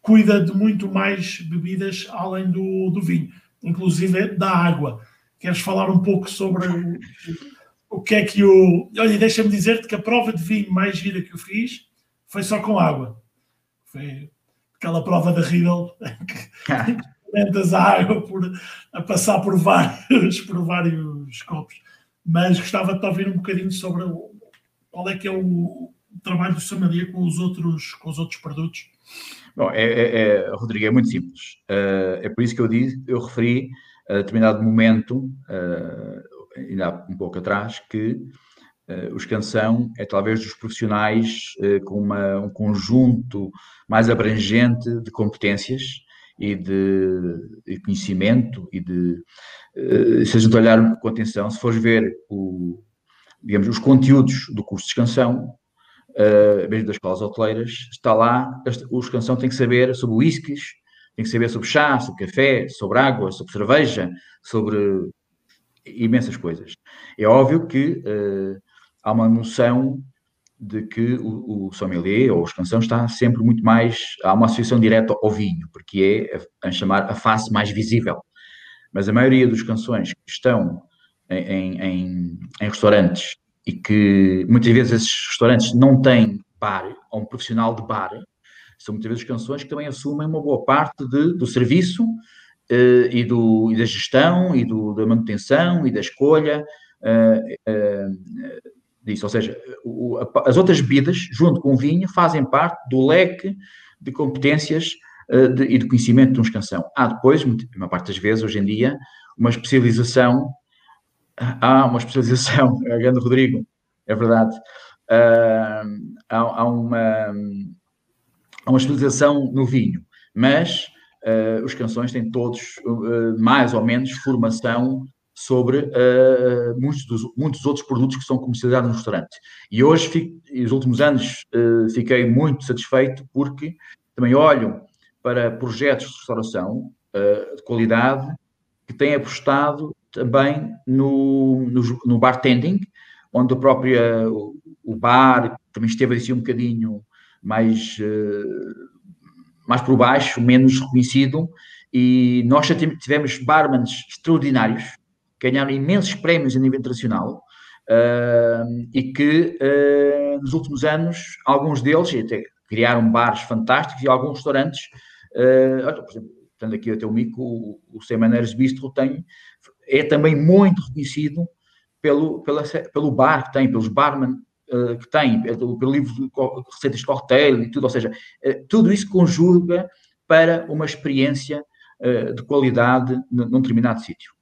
cuida de muito mais bebidas além do, do vinho, inclusive da água. Queres falar um pouco sobre o, o que é que o. Olha, deixa-me dizer-te que a prova de vinho mais gira que eu fiz foi só com água. Foi aquela prova da Riddle que experimentas a água por, a passar por vários, por vários copos mas gostava de te ouvir um bocadinho sobre qual é que é o trabalho do Samaria com os outros, com os outros produtos. Bom, é, é, é Rodrigo, é muito simples. Uh, é por isso que eu disse, eu referi a determinado momento, uh, ainda há um pouco atrás, que uh, os canção é talvez dos profissionais com uma, um conjunto mais abrangente de competências e de, de conhecimento e de eh, se a gente olhar com atenção, se fores ver o, digamos, os conteúdos do curso de canção, mesmo das escolas hoteleiras, está lá, os canção tem que saber sobre whiskies, tem que saber sobre chá, sobre café, sobre água, sobre cerveja, sobre imensas coisas. É óbvio que uh, há uma noção de que o, o sommelier ou os canção está sempre muito mais, há uma associação direta ao vinho, porque é a, a chamar a face mais visível. Mas a maioria dos canções que estão em, em, em restaurantes e que muitas vezes esses restaurantes não têm bar ou um profissional de bar, são muitas vezes canções que também assumem uma boa parte de, do serviço uh, e, do, e da gestão e do, da manutenção e da escolha uh, uh, disso. Ou seja, o, a, as outras bebidas, junto com o vinho, fazem parte do leque de competências de, e de conhecimento de um canção. Há depois, uma parte das vezes, hoje em dia, uma especialização há uma especialização, é grande Rodrigo, é verdade. Uh, há, há, uma, há uma especialização no vinho, mas uh, os canções têm todos, uh, mais ou menos, formação sobre muitos, dos, muitos outros produtos que são comercializados no restaurante. E hoje, fico, nos últimos anos, fiquei muito satisfeito porque também olho para projetos de restauração de qualidade que têm apostado também no, no, no bartending, onde o próprio o bar também esteve assim um bocadinho mais, uh, mais por baixo, menos reconhecido, e nós já tivemos barmans extraordinários, ganharam imensos prémios a nível internacional, uh, e que uh, nos últimos anos, alguns deles até criaram bares fantásticos e alguns restaurantes, uh, por exemplo, tendo aqui até o Mico, o, o Semaneiros Bistro tem é também muito reconhecido pelo, pela, pelo bar que tem, pelos barman uh, que tem, pelo, pelo livro de receitas de cocktail e tudo, ou seja, uh, tudo isso conjuga para uma experiência uh, de qualidade num determinado sítio.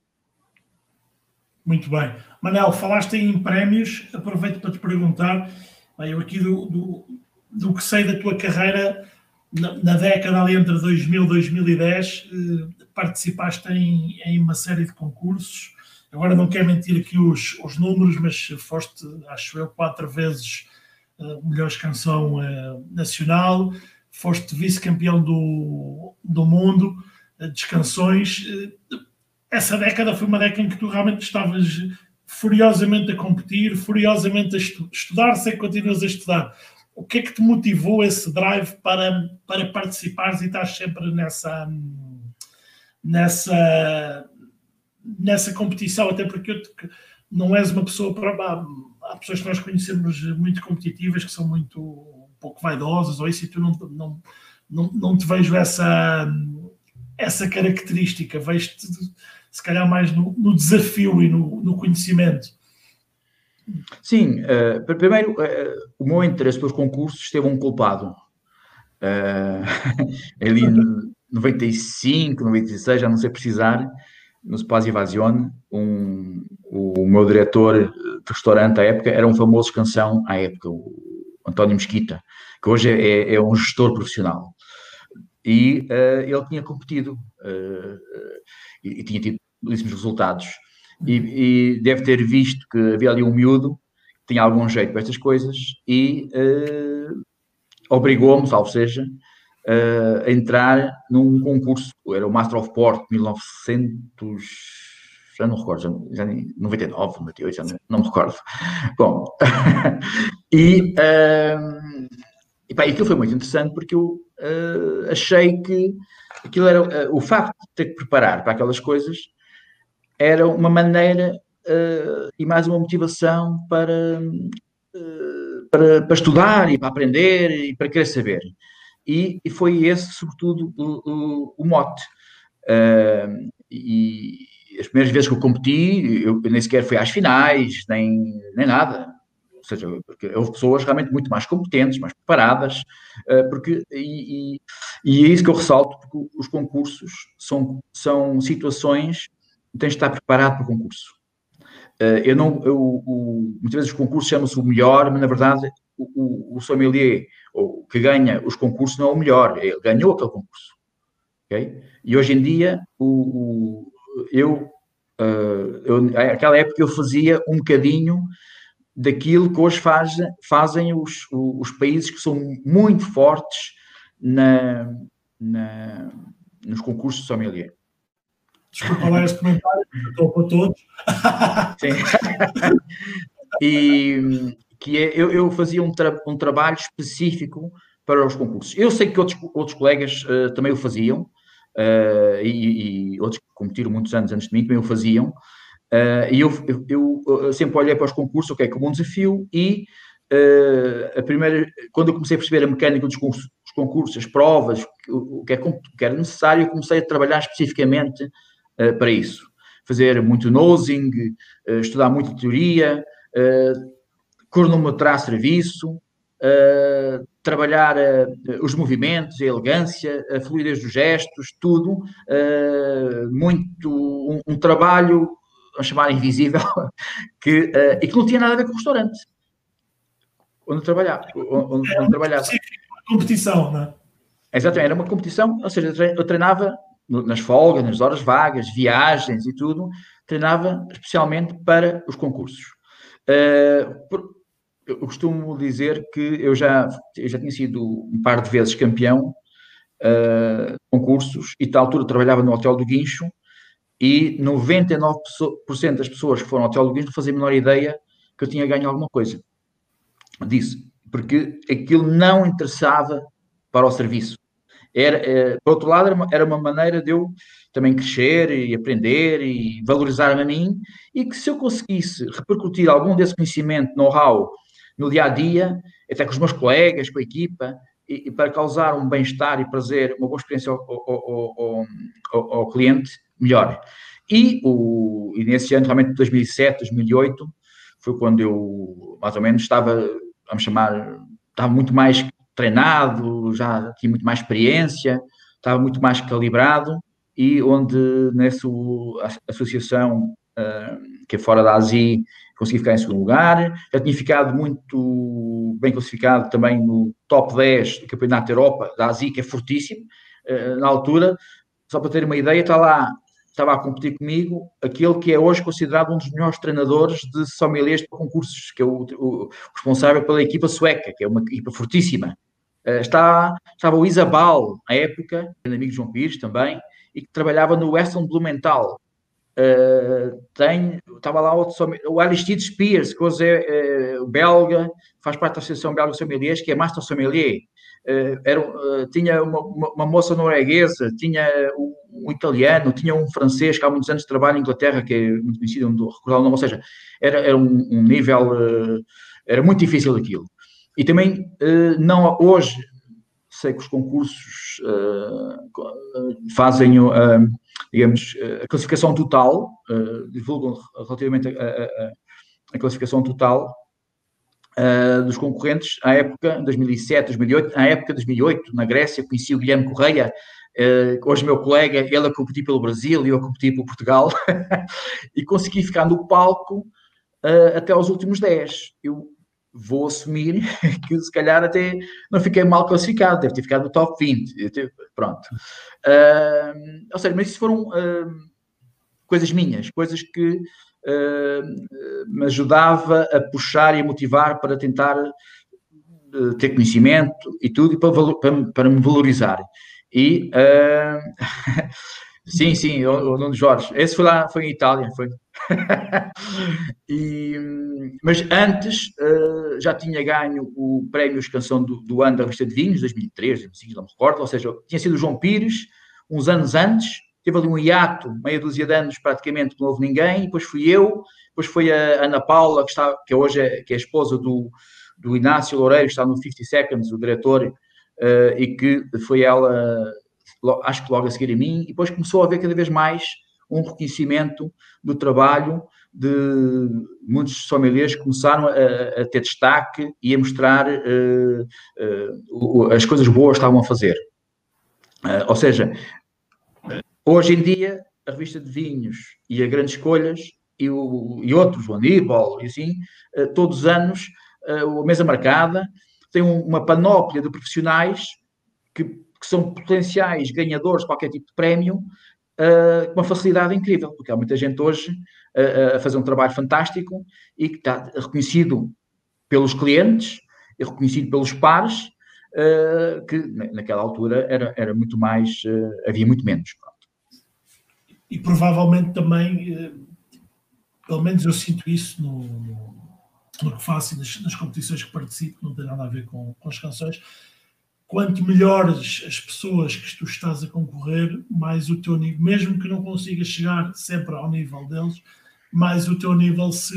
Muito bem. Manel, falaste em prémios, aproveito para te perguntar, eu aqui do, do, do que sei da tua carreira, na, década ali entre 2000 e 2010, eh, participaste em, em, uma série de concursos. Agora não quero mentir aqui os, os números, mas foste, acho eu, quatro vezes uh, melhores canção uh, nacional, foste vice-campeão do, do mundo uh, de canções. essa década foi uma década em que tu realmente estavas furiosamente a competir, furiosamente a estu estudar, sei que continuas a estudar o que é que te motivou esse drive para, para participares e estar sempre nessa, nessa, nessa competição? Até porque eu, não és uma pessoa para. Há pessoas que nós conhecemos muito competitivas que são muito pouco vaidosas ou isso, e tu não, não, não, não te vejo essa, essa característica, vejo-te se calhar mais no, no desafio e no, no conhecimento. Sim, uh, primeiro, uh, o meu interesse pelos concursos teve um culpado. Uh, ali em 95, 96, já não sei precisar, no Spazio Evasione, um, o, meu diretor de restaurante à época era um famoso canção à época, o António Mesquita, que hoje é, é, é um gestor profissional. E ele tinha competido e, e tinha tido belíssimos resultados e, e, deve ter visto que havia ali um miúdo que tinha algum jeito para estas coisas e uh, obrigou-me, salvo seja, uh, a entrar num concurso, era o Master of Port 1900, já não recordo, já, já 99, 98, já não, não me recordo. Bom, e, uh, e pá, aquilo foi muito interessante porque eu achei que aquilo era o facto de ter que preparar para aquelas coisas era uma maneira uh, e mais uma motivação para, uh, para, para, estudar e para aprender e para querer saber. E, e foi esse, sobretudo, o, o, o mote. Uh, e as primeiras vezes que eu competi, eu, nem sequer fui às finais, nem, nem nada ou seja, porque houve pessoas realmente muito mais competentes, mais preparadas, porque, e, e, e, é isso que eu ressalto, porque os concursos são, são situações tens de estar preparado para o concurso. Uh, eu não, eu, o, muitas vezes os concursos chamam-se o melhor, mas na verdade o, o, o sommelier o que ganha os concursos não é o melhor, ele ganhou aquele concurso. Okay? E hoje em dia, o, eu, uh, eu, naquela época eu fazia um bocadinho daquilo que hoje faz, fazem os, os países que são muito fortes na, na, nos concursos de sommelier. Desculpa lá este comentário, estou para todos. Sim. e que é, eu, eu fazia um, tra um trabalho específico para os concursos. Eu sei que outros, outros colegas uh, também o faziam, uh, e, e, outros que competiram muitos anos antes de mim também o faziam. Uh, e eu, eu, eu, sempre olhei para os concursos, ok, como um desafio, e a primeira, quando eu comecei a perceber a mecânica dos concursos, concursos as provas, o que, é, que era necessário, eu comecei a trabalhar especificamente para isso. Fazer muito nosing, uh, estudar muito teoria, uh, cronometrar serviço, trabalhar os movimentos, a elegância, a fluidez dos gestos, tudo. muito um, um trabalho vamos chamar invisível, que, e que não tinha nada a ver com o restaurante onde trabalhava. Onde, onde trabalhava. competição, não é? Exatamente, era uma competição, ou seja, eu treinava nas folgas, nas horas vagas, viagens e tudo, treinava especialmente para os concursos. Uh, eu costumo dizer que eu já, eu já tinha sido um par de vezes campeão uh, concursos e, tal altura, trabalhava no Hotel do Guincho e 99% das pessoas que foram ao Hotel do Guincho não faziam a menor ideia que eu tinha ganho alguma coisa disso, porque aquilo não interessava para o serviço. Era, é, por outro lado, era uma, era uma, maneira de eu também crescer e aprender e valorizar-me a mim e que se eu conseguisse repercutir algum desse conhecimento, know-how, no dia a dia, até com os meus colegas, com a equipa, e, e para causar um bem-estar e prazer, uma boa experiência ao, ao, ao, ao cliente, melhor. E, o, e nesse ano, realmente, 2007, 2008, foi quando eu, mais ou menos, estava, vamos chamar, estava muito mais treinado, já tinha muito mais experiência, estava muito mais calibrado e onde nessa associação uh, que é fora da ASI consegui ficar em segundo lugar, já tinha ficado muito bem classificado também no top 10 do Campeonato da Europa, da ASI, que é fortíssimo, uh, na altura, só para ter uma ideia, está lá, estava a competir comigo aquele que é hoje considerado um dos melhores treinadores de sommeliers de concursos, que é o, o responsável pela equipa sueca, que é uma equipa fortíssima. Eh, está, estava o Isabal, à época, amigo de João Pires também, e que trabalhava no Western Blumenthal. Uh, tem, estava lá outro, o Aristide Spears, que hoje é, é belga, faz parte da Associação Belga Sommeliers, que é Master Sommelier. Uh, era, uh, tinha uma, uma, moça norueguesa, tinha um, um, italiano, tinha um francês que há muitos anos trabalha em Inglaterra, que é muito conhecido, não recordar o nome, ou seja, era, era um, um nível, era muito difícil aquilo. E também, eh, não hoje, sei que os concursos eh, fazem, digamos, a classificação total, eh, divulgam relativamente a, classificação total dos concorrentes à época 2007, 2008, à época 2008, na Grécia, conheci o Guilherme Correia, hoje meu colega, ele a competir pelo Brasil e eu a competir pelo Portugal, e consegui ficar no palco até aos últimos 10. Eu vou assumir que se calhar até não fiquei mal classificado, deve ter ficado no top 20. Pronto. Uh, ou seja, mas isso foram uh, coisas minhas, coisas que uh, me ajudava a puxar e a motivar para tentar ter conhecimento e tudo e para, para, para me valorizar. E sim, sim, o, o Nuno Jorge, esse foi lá, foi em Itália, foi. e, mas antes uh, já tinha ganho o prémio Canção do, do Ano da Revista de Vinhos, 2003, 2005, não me recordo, ou seja, tinha sido o João Pires, uns anos antes, teve ali um hiato, meia dúzia de anos praticamente, que não houve ninguém, depois fui eu, depois foi a Ana Paula, que, está, que hoje é, que é a esposa do, do Inácio Loureiro, que está no 50 Seconds, o diretor, uh, e que foi ela, acho que logo a seguir a mim, e depois começou a haver cada vez mais um reconhecimento do trabalho de muitos sommeliers que começaram a, a, ter destaque e a mostrar uh, uh, as coisas boas que estavam a fazer. Uh, ou seja, hoje em dia, a revista de vinhos e a Grandes Escolhas e, o, e outros, o Aníbal e assim, todos os anos, a mesa marcada, tem um, uma panóplia de profissionais que, que são potenciais ganhadores de qualquer tipo de prémio, uh, com uma facilidade incrível, porque há muita gente hoje uh, a fazer um trabalho fantástico e que está reconhecido pelos clientes e reconhecido pelos pares, uh, que naquela altura era, era muito mais, havia muito menos. Pronto. E provavelmente também, pelo menos eu sinto isso no, no, no que faço e nas, nas, competições que participo, não tem nada a ver com, com as canções, quanto melhores as pessoas que tu estás a concorrer, mais o teu nível, mesmo que não consigas chegar sempre ao nível deles, mais o teu nível se,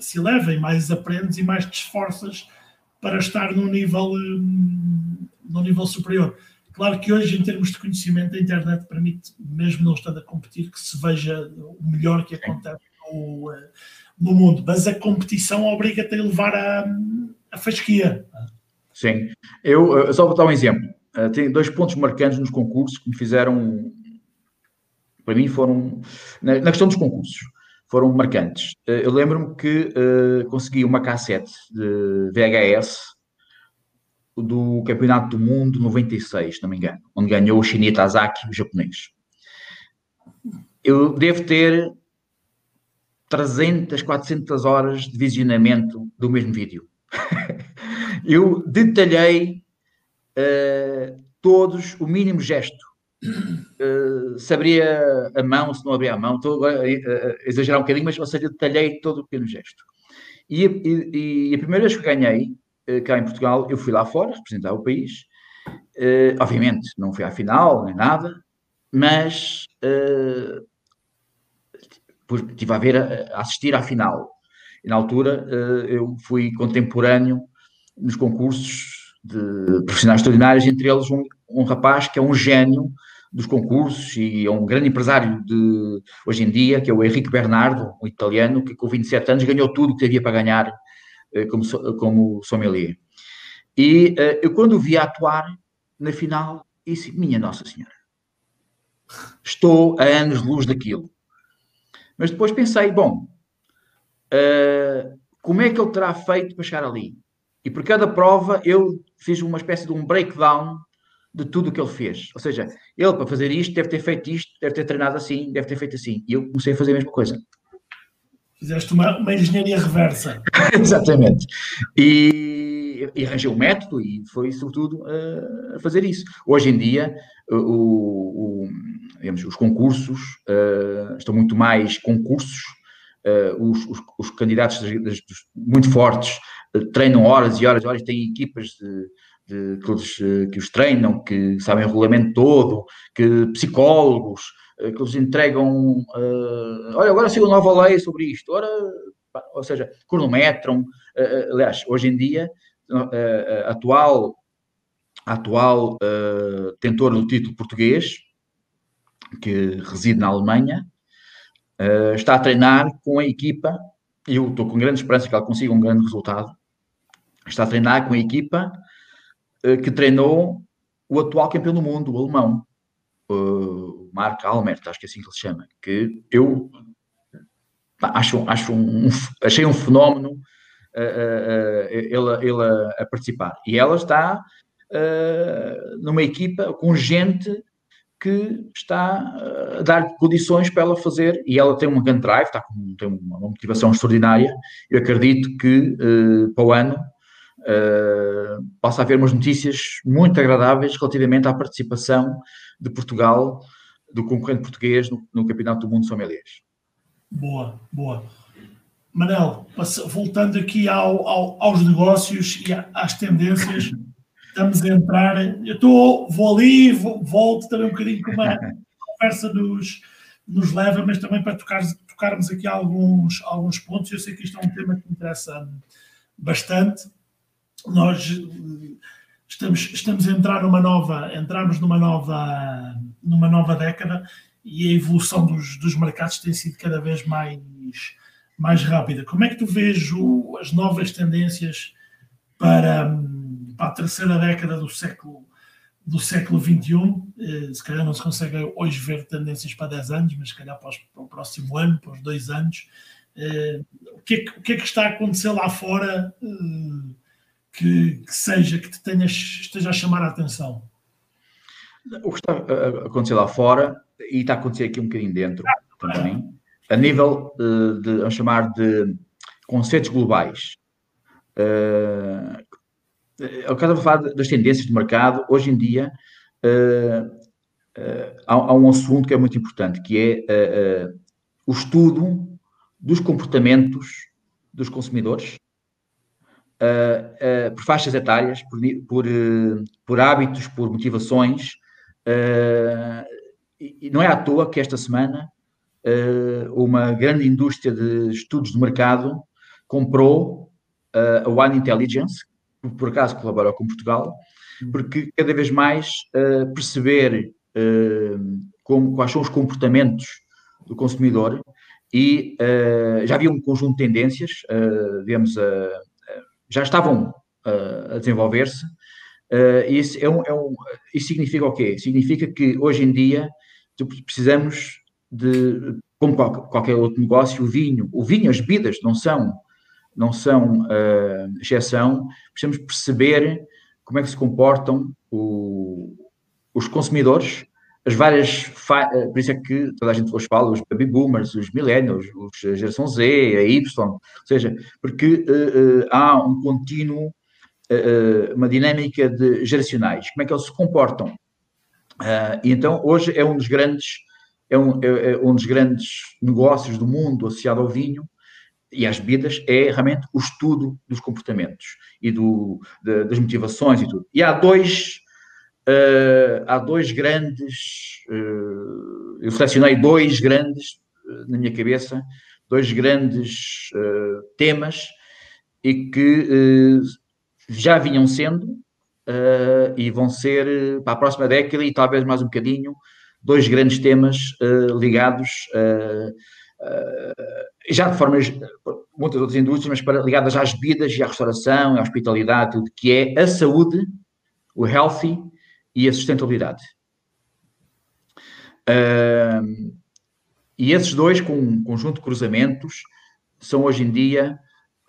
se eleva e mais aprendes e mais te esforças para estar num nível, num nível superior. Claro que hoje, em termos de conhecimento, a internet permite, mesmo não estando a competir, que se veja o melhor que acontece no, no mundo, mas a competição obriga-te a levar a, a fasquia. Sim. Eu, eu só vou dar um exemplo. Uh, tem dois pontos marcantes nos concursos que me fizeram, para mim, foram na, na questão dos concursos. foram marcantes. Eu lembro-me que consegui uma cassete de VHS do Campeonato do Mundo 96, se não me engano, onde ganhou o Shinya Tazaki, o japonês. Eu devo ter 300, 400 horas de visionamento do mesmo vídeo. eu detalhei uh, todos, o mínimo gesto. Uh, se abria a mão, se não abria a mão, estou a, a, a exagerar um bocadinho, mas ou seja, detalhei todo o pequeno gesto. E, e, e a primeira vez que ganhei, uh, cá em Portugal, eu fui lá fora representar o país. Uh, obviamente, não fui à final, nem nada, mas estive a ver, a assistir à final. E na altura eu fui contemporâneo nos concursos de profissionais extraordinários, entre eles um, um rapaz que é um gênio dos concursos e é um grande empresário de hoje em dia, que é o Henrique Bernardo, um italiano, que com 27 anos ganhou tudo o que havia para ganhar uh, como, como sommelier. E uh, eu quando o vi atuar na final, disse, minha Nossa Senhora, estou a anos-luz daquilo. Mas depois pensei, bom, uh, como é que ele terá feito para chegar ali? E por cada prova eu fiz uma espécie de um breakdown de tudo o que ele fez. Ou seja, ele para fazer isto deve ter feito isto, deve ter treinado assim, deve ter feito assim. E eu comecei a fazer a mesma coisa. Fizeste uma, uma engenharia reversa. Exatamente. E, e arranjei um método e foi sobretudo a fazer isso. Hoje em dia, o, o digamos, os concursos uh, estão muito mais concursos, uh, os, os, os, candidatos das, das, muito fortes uh, treinam horas e horas e horas, têm equipas de, de, que, eles, que os treinam, que sabem o regulamento todo, que psicólogos, que eles entregam, olha, agora saiu nova lei sobre isto, ora, ou seja, cronometram, aliás, hoje em dia, a atual, atual tentor do título português, que reside na Alemanha, uh, está a treinar com a equipa, e eu estou com grande esperança que ela consiga um grande resultado, está a treinar com a equipa uh, que treinou o atual campeão do mundo, o alemão, o uh, Mark Almert, acho que é assim que ele se chama, que eu acho, acho um, achei um fenómeno uh, ele, ele a, participar. E ela está numa equipa com gente que está eh, a dar condições para ela fazer, e ela tem um grande drive, está com, tem uma motivação extraordinária. Eu acredito que uh, para o ano uh, possa haver umas notícias muito agradáveis relativamente à participação de Portugal, do concorrente português, no, no Campeonato do Mundo Sommeliers. Boa, boa. Manel, voltando aqui ao, ao, aos negócios e às tendências, estamos a entrar. Eu estou, vou ali, vou, volto também um bocadinho como a conversa nos, nos leva, mas também para tocar, tocarmos aqui alguns, alguns pontos. Eu sei que isto é um tema que me interessa bastante. Nós estamos, estamos a entrar numa nova, entramos numa nova, numa nova década e a evolução dos, dos mercados tem sido cada vez mais, mais rápida. Como é que tu vês as novas tendências para para a terceira década do século do século XXI, eh, se calhar não se consegue hoje ver tendências para 10 anos, mas se calhar para, os, para o próximo ano, para os dois anos. Eh, o, que é que, o que é que está a acontecer lá fora eh, que, que, seja, que te tenhas, esteja a chamar a atenção? O que está a acontecer lá fora, e está a acontecer aqui um bocadinho dentro também, a nível de, vamos chamar de conceitos globais, eu quero falar das tendências de mercado. Hoje em dia, uh, há, há, um assunto que é muito importante, que é o estudo dos comportamentos dos consumidores por faixas etárias, por, por, por hábitos, por motivações. e não é à toa que esta semana uma grande indústria de estudos de mercado comprou a One Intelligence, por acaso colabora com Portugal, uhum. porque cada vez mais uh, perceber uh, como, quais são os comportamentos do consumidor e uh, já havia um conjunto de tendências, uh, digamos, já estavam a desenvolver-se. isso, é um, é um, isso significa o quê? Significa que hoje em dia precisamos de como qualquer outro negócio, o vinho, o vinho, as bebidas não são, não são uh, exceção, precisamos perceber como é que se comportam o, os consumidores, as várias, por isso é que toda a gente hoje fala, os baby boomers, os millennials, os, a geração Z, a Y, ou seja, porque uh, uh, há um contínuo, uh, uma dinâmica de geracionais, como é que eles se comportam. e então hoje é um dos grandes, é um, é, é um dos grandes negócios do mundo associado ao vinho, e às bebidas é realmente o estudo dos comportamentos e do, de, das motivações e tudo. E há dois Uh, há dois grandes, uh, eu selecionei dois grandes uh, na minha cabeça, dois grandes temas e que já vinham sendo e vão ser para a próxima década e talvez mais um bocadinho, dois grandes temas ligados já de formas muitas outras indústrias, mas para, ligadas às bebidas e à restauração, à hospitalidade, tudo que é a saúde, o healthy e a sustentabilidade. Uh, e esses dois, com um conjunto de cruzamentos, são hoje em dia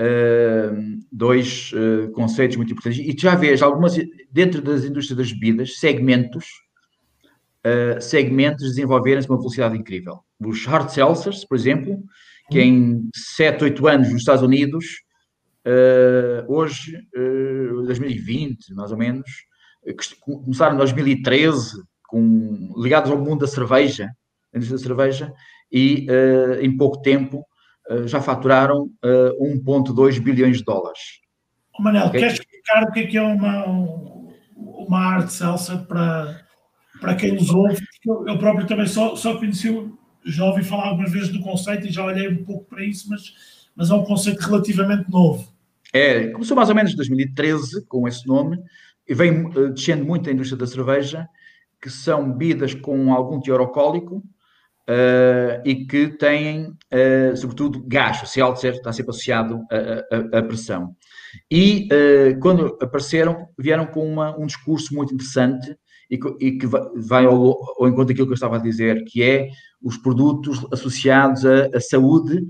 uh, dois uh, conceitos muito importantes. E já vês algumas, dentro das indústrias das bebidas, segmentos, uh, segmentos desenvolverem-se uma velocidade incrível. Os hard seltzers, por exemplo, que em 7, 8 anos nos Estados Unidos, hoje, 2020, mais ou menos, que começaram em 2013, com, ligados ao mundo da cerveja, da indústria da cerveja, e uh, em pouco tempo uh, já faturaram uh, eh, 1,2 bilhões de dólares. Oh, Manel, okay? queres explicar o que é, que é uma, uma arte salsa para, para quem nos ouve? Eu, eu próprio também só, só conheci, já ouvi falar algumas vezes do conceito e já olhei um pouco para isso, mas, mas é um conceito relativamente novo. É, começou mais ou menos em 2013 com esse nome, e vem uh, descendo muito a indústria da cerveja, que são bebidas com algum teor alcoólico uh, e que têm, uh, sobretudo, gás. O seltzer está sempre associado à pressão. E quando apareceram, vieram com uma, um discurso muito interessante e, e que vai ao, ao, encontro daquilo que eu estava a dizer, que é os produtos associados à, à saúde,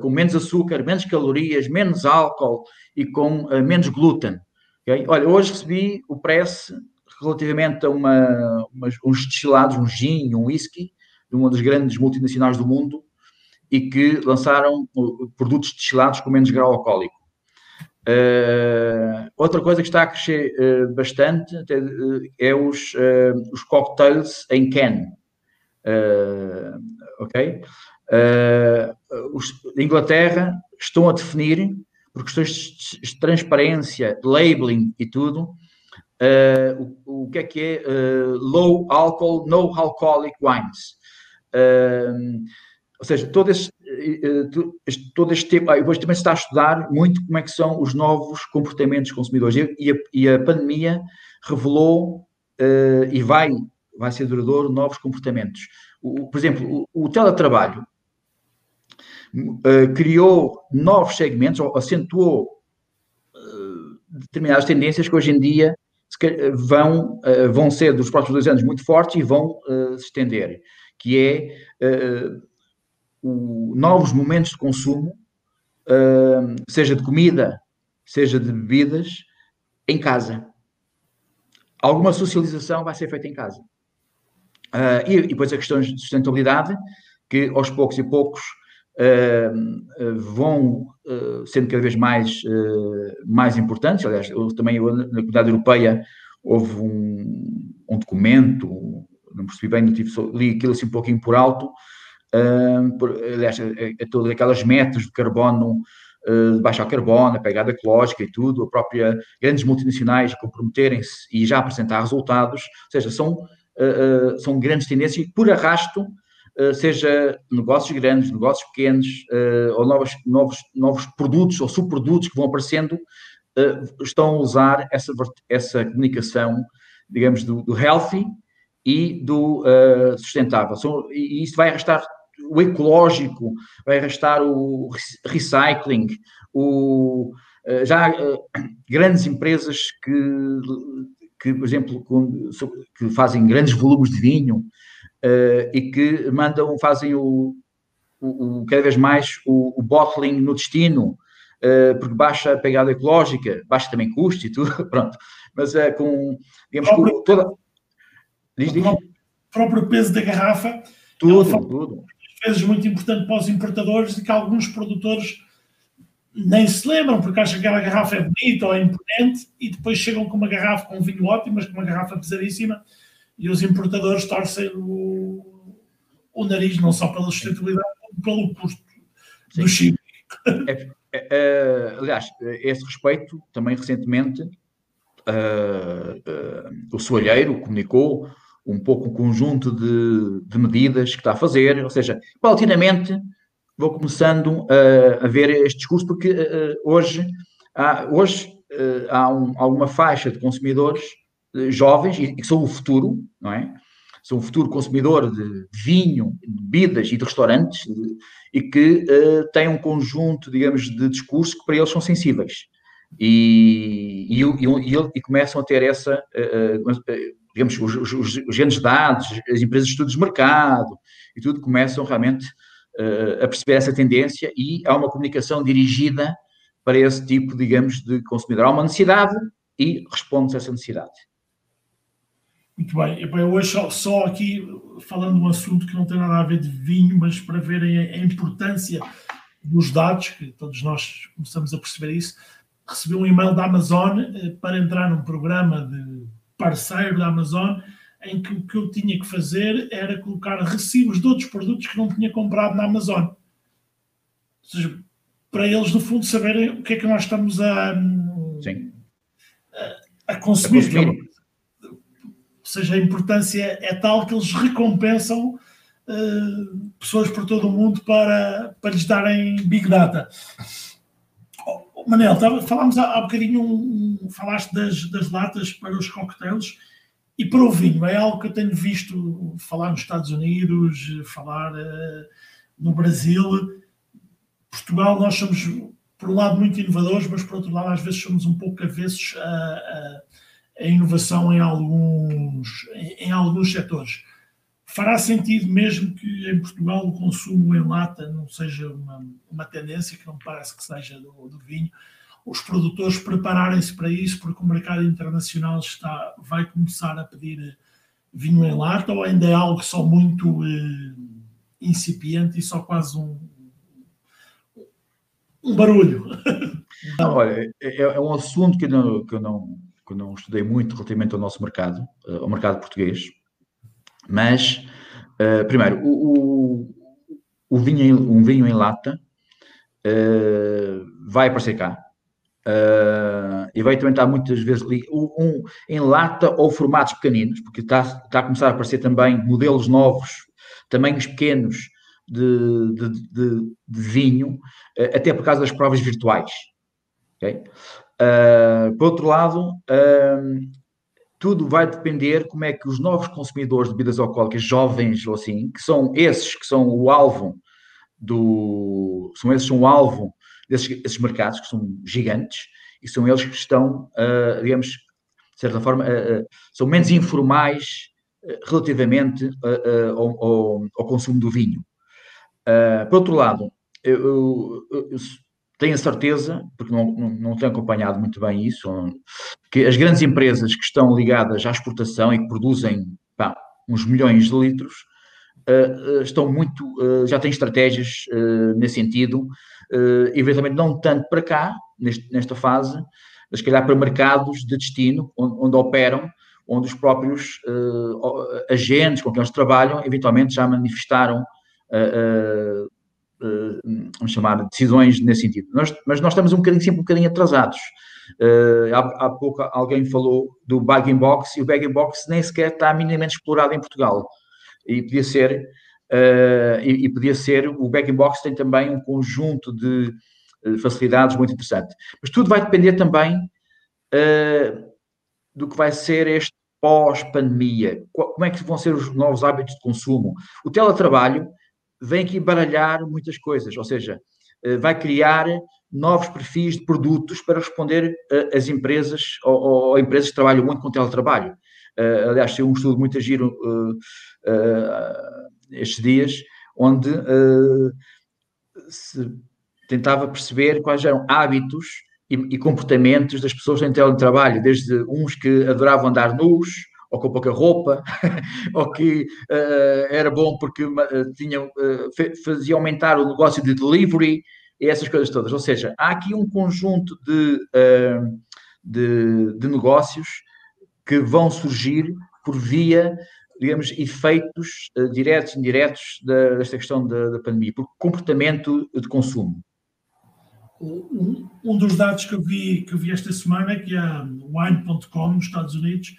com menos açúcar, menos calorias, menos álcool e com menos glúten. Okay? Olha, hoje recebi o press relativamente a uma, uns destilados, um gin, um whisky, de uma das grandes multinacionais do mundo, e que lançaram produtos destilados com menos grau alcoólico. Uh, outra coisa que está a crescer uh, bastante até, uh, é os, os cocktails em can. ok? os, Inglaterra estão a definir por questões de transparência, labeling e tudo, uh, o, o, que é que é uh, low alcohol, no alcoholic wines. Uh, ou seja, todo este, todo este tempo, ah, depois também se está a estudar muito como é que são os novos comportamentos consumidores e a, e a pandemia revelou e vai, vai ser duradouro novos comportamentos. O, por exemplo, o, o teletrabalho uh, criou novos segmentos, ou acentuou uh, determinadas tendências que hoje em dia vão, uh, vão ser dos próximos dois anos muito fortes e vão se estender, que é o, novos momentos de consumo, seja de comida, seja de bebidas, em casa. Alguma socialização vai ser feita em casa. Uh, e, e, depois a questão de sustentabilidade, que aos poucos e poucos vão uh, sendo cada vez mais, mais importantes. Aliás, também na comunidade europeia houve um, um documento, não percebi bem, tive, li aquilo assim um pouquinho por alto, por, aliás, é, é todas aquelas metas de carbono de baixar carbono, a pegada ecológica e tudo, a própria grandes multinacionais comprometerem-se e já apresentar resultados, ou seja, são, são grandes tendências e por arrasto eh, seja negócios grandes, negócios pequenos, eh, ou novos, novos, novos produtos ou subprodutos que vão aparecendo, eh, estão a usar essa, essa comunicação, digamos, do, do healthy e do sustentável. e isso vai arrastar o ecológico, vai arrastar o recycling, o, já grandes empresas que, que por exemplo, que fazem grandes volumes de vinho, e que mandam, fazem o, o, o cada vez mais o, o bottling no destino, porque baixa a pegada ecológica, baixa também custo e tudo, pronto. Mas é com, digamos, com toda... Diz, diz. O próprio peso da garrafa tudo, é tudo. Às vezes muito importante para os importadores e que alguns produtores nem se lembram porque acham que aquela garrafa é bonita ou é imponente e depois chegam com uma garrafa com um vinho ótimo, mas com uma garrafa pesadíssima e os importadores torcem o, o nariz não só pela sustentabilidade, como pelo custo Sim. do chip. É, é, é, aliás, a esse respeito, também recentemente, uh, uh, o soalheiro comunicou um pouco o conjunto de, de, medidas que está a fazer, ou seja, paulatinamente vou começando a, a ver este discurso, porque uh, hoje há, hoje, há um, alguma faixa de consumidores jovens, e que são o futuro, não é? São o futuro consumidor de vinho, de bebidas e de restaurantes, de, e que têm um conjunto, digamos, de discursos que para eles são sensíveis. E, e, e, e começam a ter essa digamos, os, os, os grandes dados, as empresas de estudos de mercado e tudo começam realmente uh, a perceber essa tendência e há uma comunicação dirigida para esse tipo, digamos, de consumidor. Há uma necessidade e responde a essa necessidade. Muito bem. Eu hoje só, só, aqui falando de um assunto que não tem nada a ver de vinho, mas para verem a, importância dos dados, que todos nós começamos a perceber isso, recebi um e-mail da Amazon eh, para entrar num programa de parceiro da Amazon, em que o que eu tinha que fazer era colocar recibos de outros produtos que não tinha comprado na Amazon. Ou seja, para eles, no fundo, saberem o que é que nós estamos a, a, a, consumir. A consumir. Seja, a importância é tal que eles recompensam uh, pessoas por todo o mundo para, para lhes darem Big Data. Manel, falámos há, há bocadinho, um, um, falaste das, das latas para os coquetéis e para o vinho. É algo que eu tenho visto falar nos Estados Unidos, falar uh, no Brasil. Portugal, nós somos, por um lado, muito inovadores, mas por outro lado, às vezes somos um pouco avessos a, a, a inovação em alguns, em, em alguns setores fará sentido mesmo que em Portugal o consumo em lata não seja uma, uma tendência, que não parece que seja do, do vinho, os produtores prepararem-se para isso, porque o mercado internacional está, vai começar a pedir vinho em lata, ou ainda é algo só muito eh, incipiente e só quase um, um barulho? Não, olha, é, é, um assunto que não, que, eu não, que não estudei muito relativamente ao nosso mercado, eh, ao mercado português, mas, uh, primeiro, o, o, o, vinho, um vinho em lata uh, vai aparecer cá. Uh, e vai também estar muitas vezes ali um, em lata ou formatos pequeninos, porque está, está a começar a aparecer também modelos novos, tamanhos pequenos de, de, de, de vinho, até por causa das provas virtuais. Okay? Uh, por outro lado, uh, tudo vai depender como é que os novos consumidores de bebidas alcoólicas, jovens ou assim, que são esses que são o alvo do. São esses são o alvo desses mercados, que são gigantes, e são eles que estão, uh, digamos, de certa forma, uh, são menos informais relativamente ao, ao, ao, consumo do vinho. por outro lado, eu, eu, eu tenho a certeza, porque não, não, não, tenho acompanhado muito bem isso, que as grandes empresas que estão ligadas à exportação e que produzem pá, uns milhões de litros uh, estão muito, uh, já têm estratégias uh, nesse sentido, eventualmente não tanto para cá, neste, nesta fase, mas se calhar para mercados de destino, onde, onde operam, onde os próprios agentes com quem eles trabalham eventualmente já manifestaram vamos chamar, decisões nesse sentido. Nós, mas nós estamos um bocadinho, sempre um bocadinho atrasados. Uh, há, há, pouco alguém falou do bagging box e o bagging box nem sequer está minimamente explorado em Portugal. E podia ser, uh, e, e, podia ser, o bagging box tem também um conjunto de facilidades muito interessante. Mas tudo vai depender também do que vai ser este pós-pandemia. Como é que vão ser os novos hábitos de consumo? O teletrabalho vem aqui baralhar muitas coisas, ou seja, eh, vai criar novos perfis de produtos para responder às empresas ou, ou, empresas que trabalham muito com teletrabalho. uh, aliás, tem um estudo muito giro uh, estes dias, onde se tentava perceber quais eram hábitos e, e comportamentos das pessoas em teletrabalho, desde uns que adoravam andar nus, ou com pouca roupa, ou que uh, era bom porque uh, tinham, uh, fazia aumentar o negócio de delivery e essas coisas todas. Ou seja, há aqui um conjunto de, de, de negócios que vão surgir por via, digamos, efeitos diretos e indiretos da, desta questão da, da pandemia, por comportamento de consumo. Um, dos dados que eu vi, que eu vi esta semana, é que a Wine.com nos Estados Unidos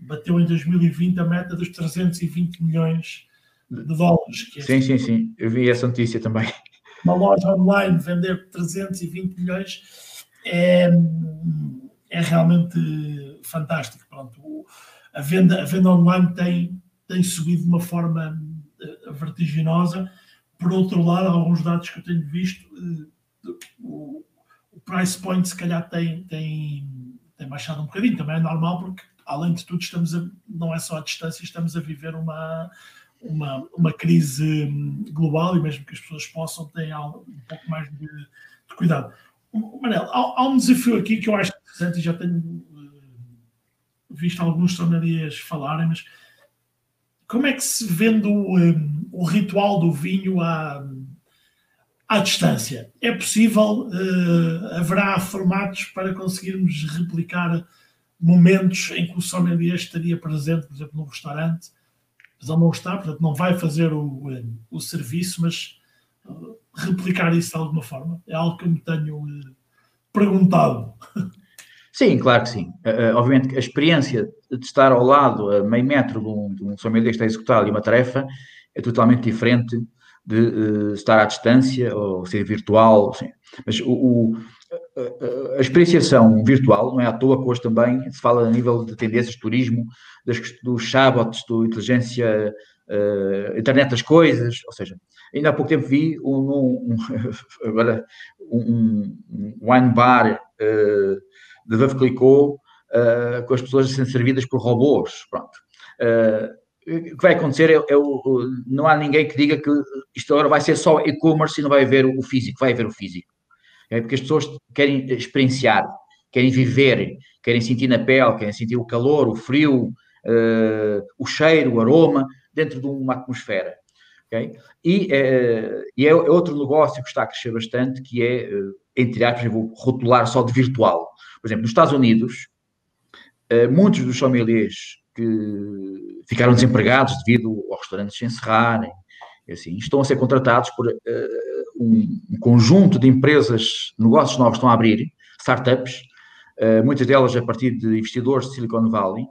bateu em 2020 a meta dos 320 milhões de dólares. É sim, sim, sim. Eu vi essa notícia também. Uma loja online vender 320 milhões é, é realmente fantástico. Pronto, a, venda, a venda online tem, tem subido de uma forma eh, vertiginosa. Por outro lado, alguns dados que eu tenho visto, eh, o, o price point se calhar tem, tem, tem baixado um bocadinho. Também é normal porque além de tudo, estamos a, não é só a distância, estamos a viver uma, uma, uma crise hum, global e mesmo que as pessoas possam ter um pouco mais de, de cuidado. Manel, há, há, um desafio aqui que eu acho interessante e já tenho uh, visto alguns sommeliers falarem, mas como é que se vende o, um, o ritual do vinho à, à distância? É possível? Uh, haverá formatos para conseguirmos replicar momentos em que o sommelier estaria presente, por exemplo, num restaurante, mas ele não está, portanto não vai fazer o, o serviço, mas uh, replicar isso de alguma forma. É algo que eu me tenho uh, perguntado. Sim, claro que sim. Uh, obviamente a experiência de estar ao lado, a meio metro de um, de um sommelier que está a executar ali uma tarefa, é totalmente diferente de estar à distância ou ser virtual. Assim. Mas o, o a experienciação virtual, não é à toa que hoje também se fala a nível de tendências de turismo, das, dos chatbots, do inteligência, uh, internet das coisas, ou seja, ainda há pouco tempo vi um, um, agora, um, um wine bar uh, de Veuve Clicquot uh, com as pessoas serem servidas por robôs, pronto. o que vai acontecer é, é o, não há ninguém que diga que isto agora vai ser só e-commerce e não vai haver o físico, vai haver o físico é porque as pessoas querem experienciar, querem viver, querem sentir na pele, querem sentir o calor, o frio, uh, o cheiro, o aroma, dentro de uma atmosfera. Okay? E, uh, e é, é, outro negócio que está a crescer bastante, que é, uh, entre aspas, eu vou rotular só de virtual. Por exemplo, nos Estados Unidos, muitos dos sommeliers que ficaram desempregados devido aos restaurantes se encerrarem, assim, estão a ser contratados por um, conjunto de empresas, negócios novos estão a abrir, startups, uh, muitas delas a partir de investidores de Silicon Valley,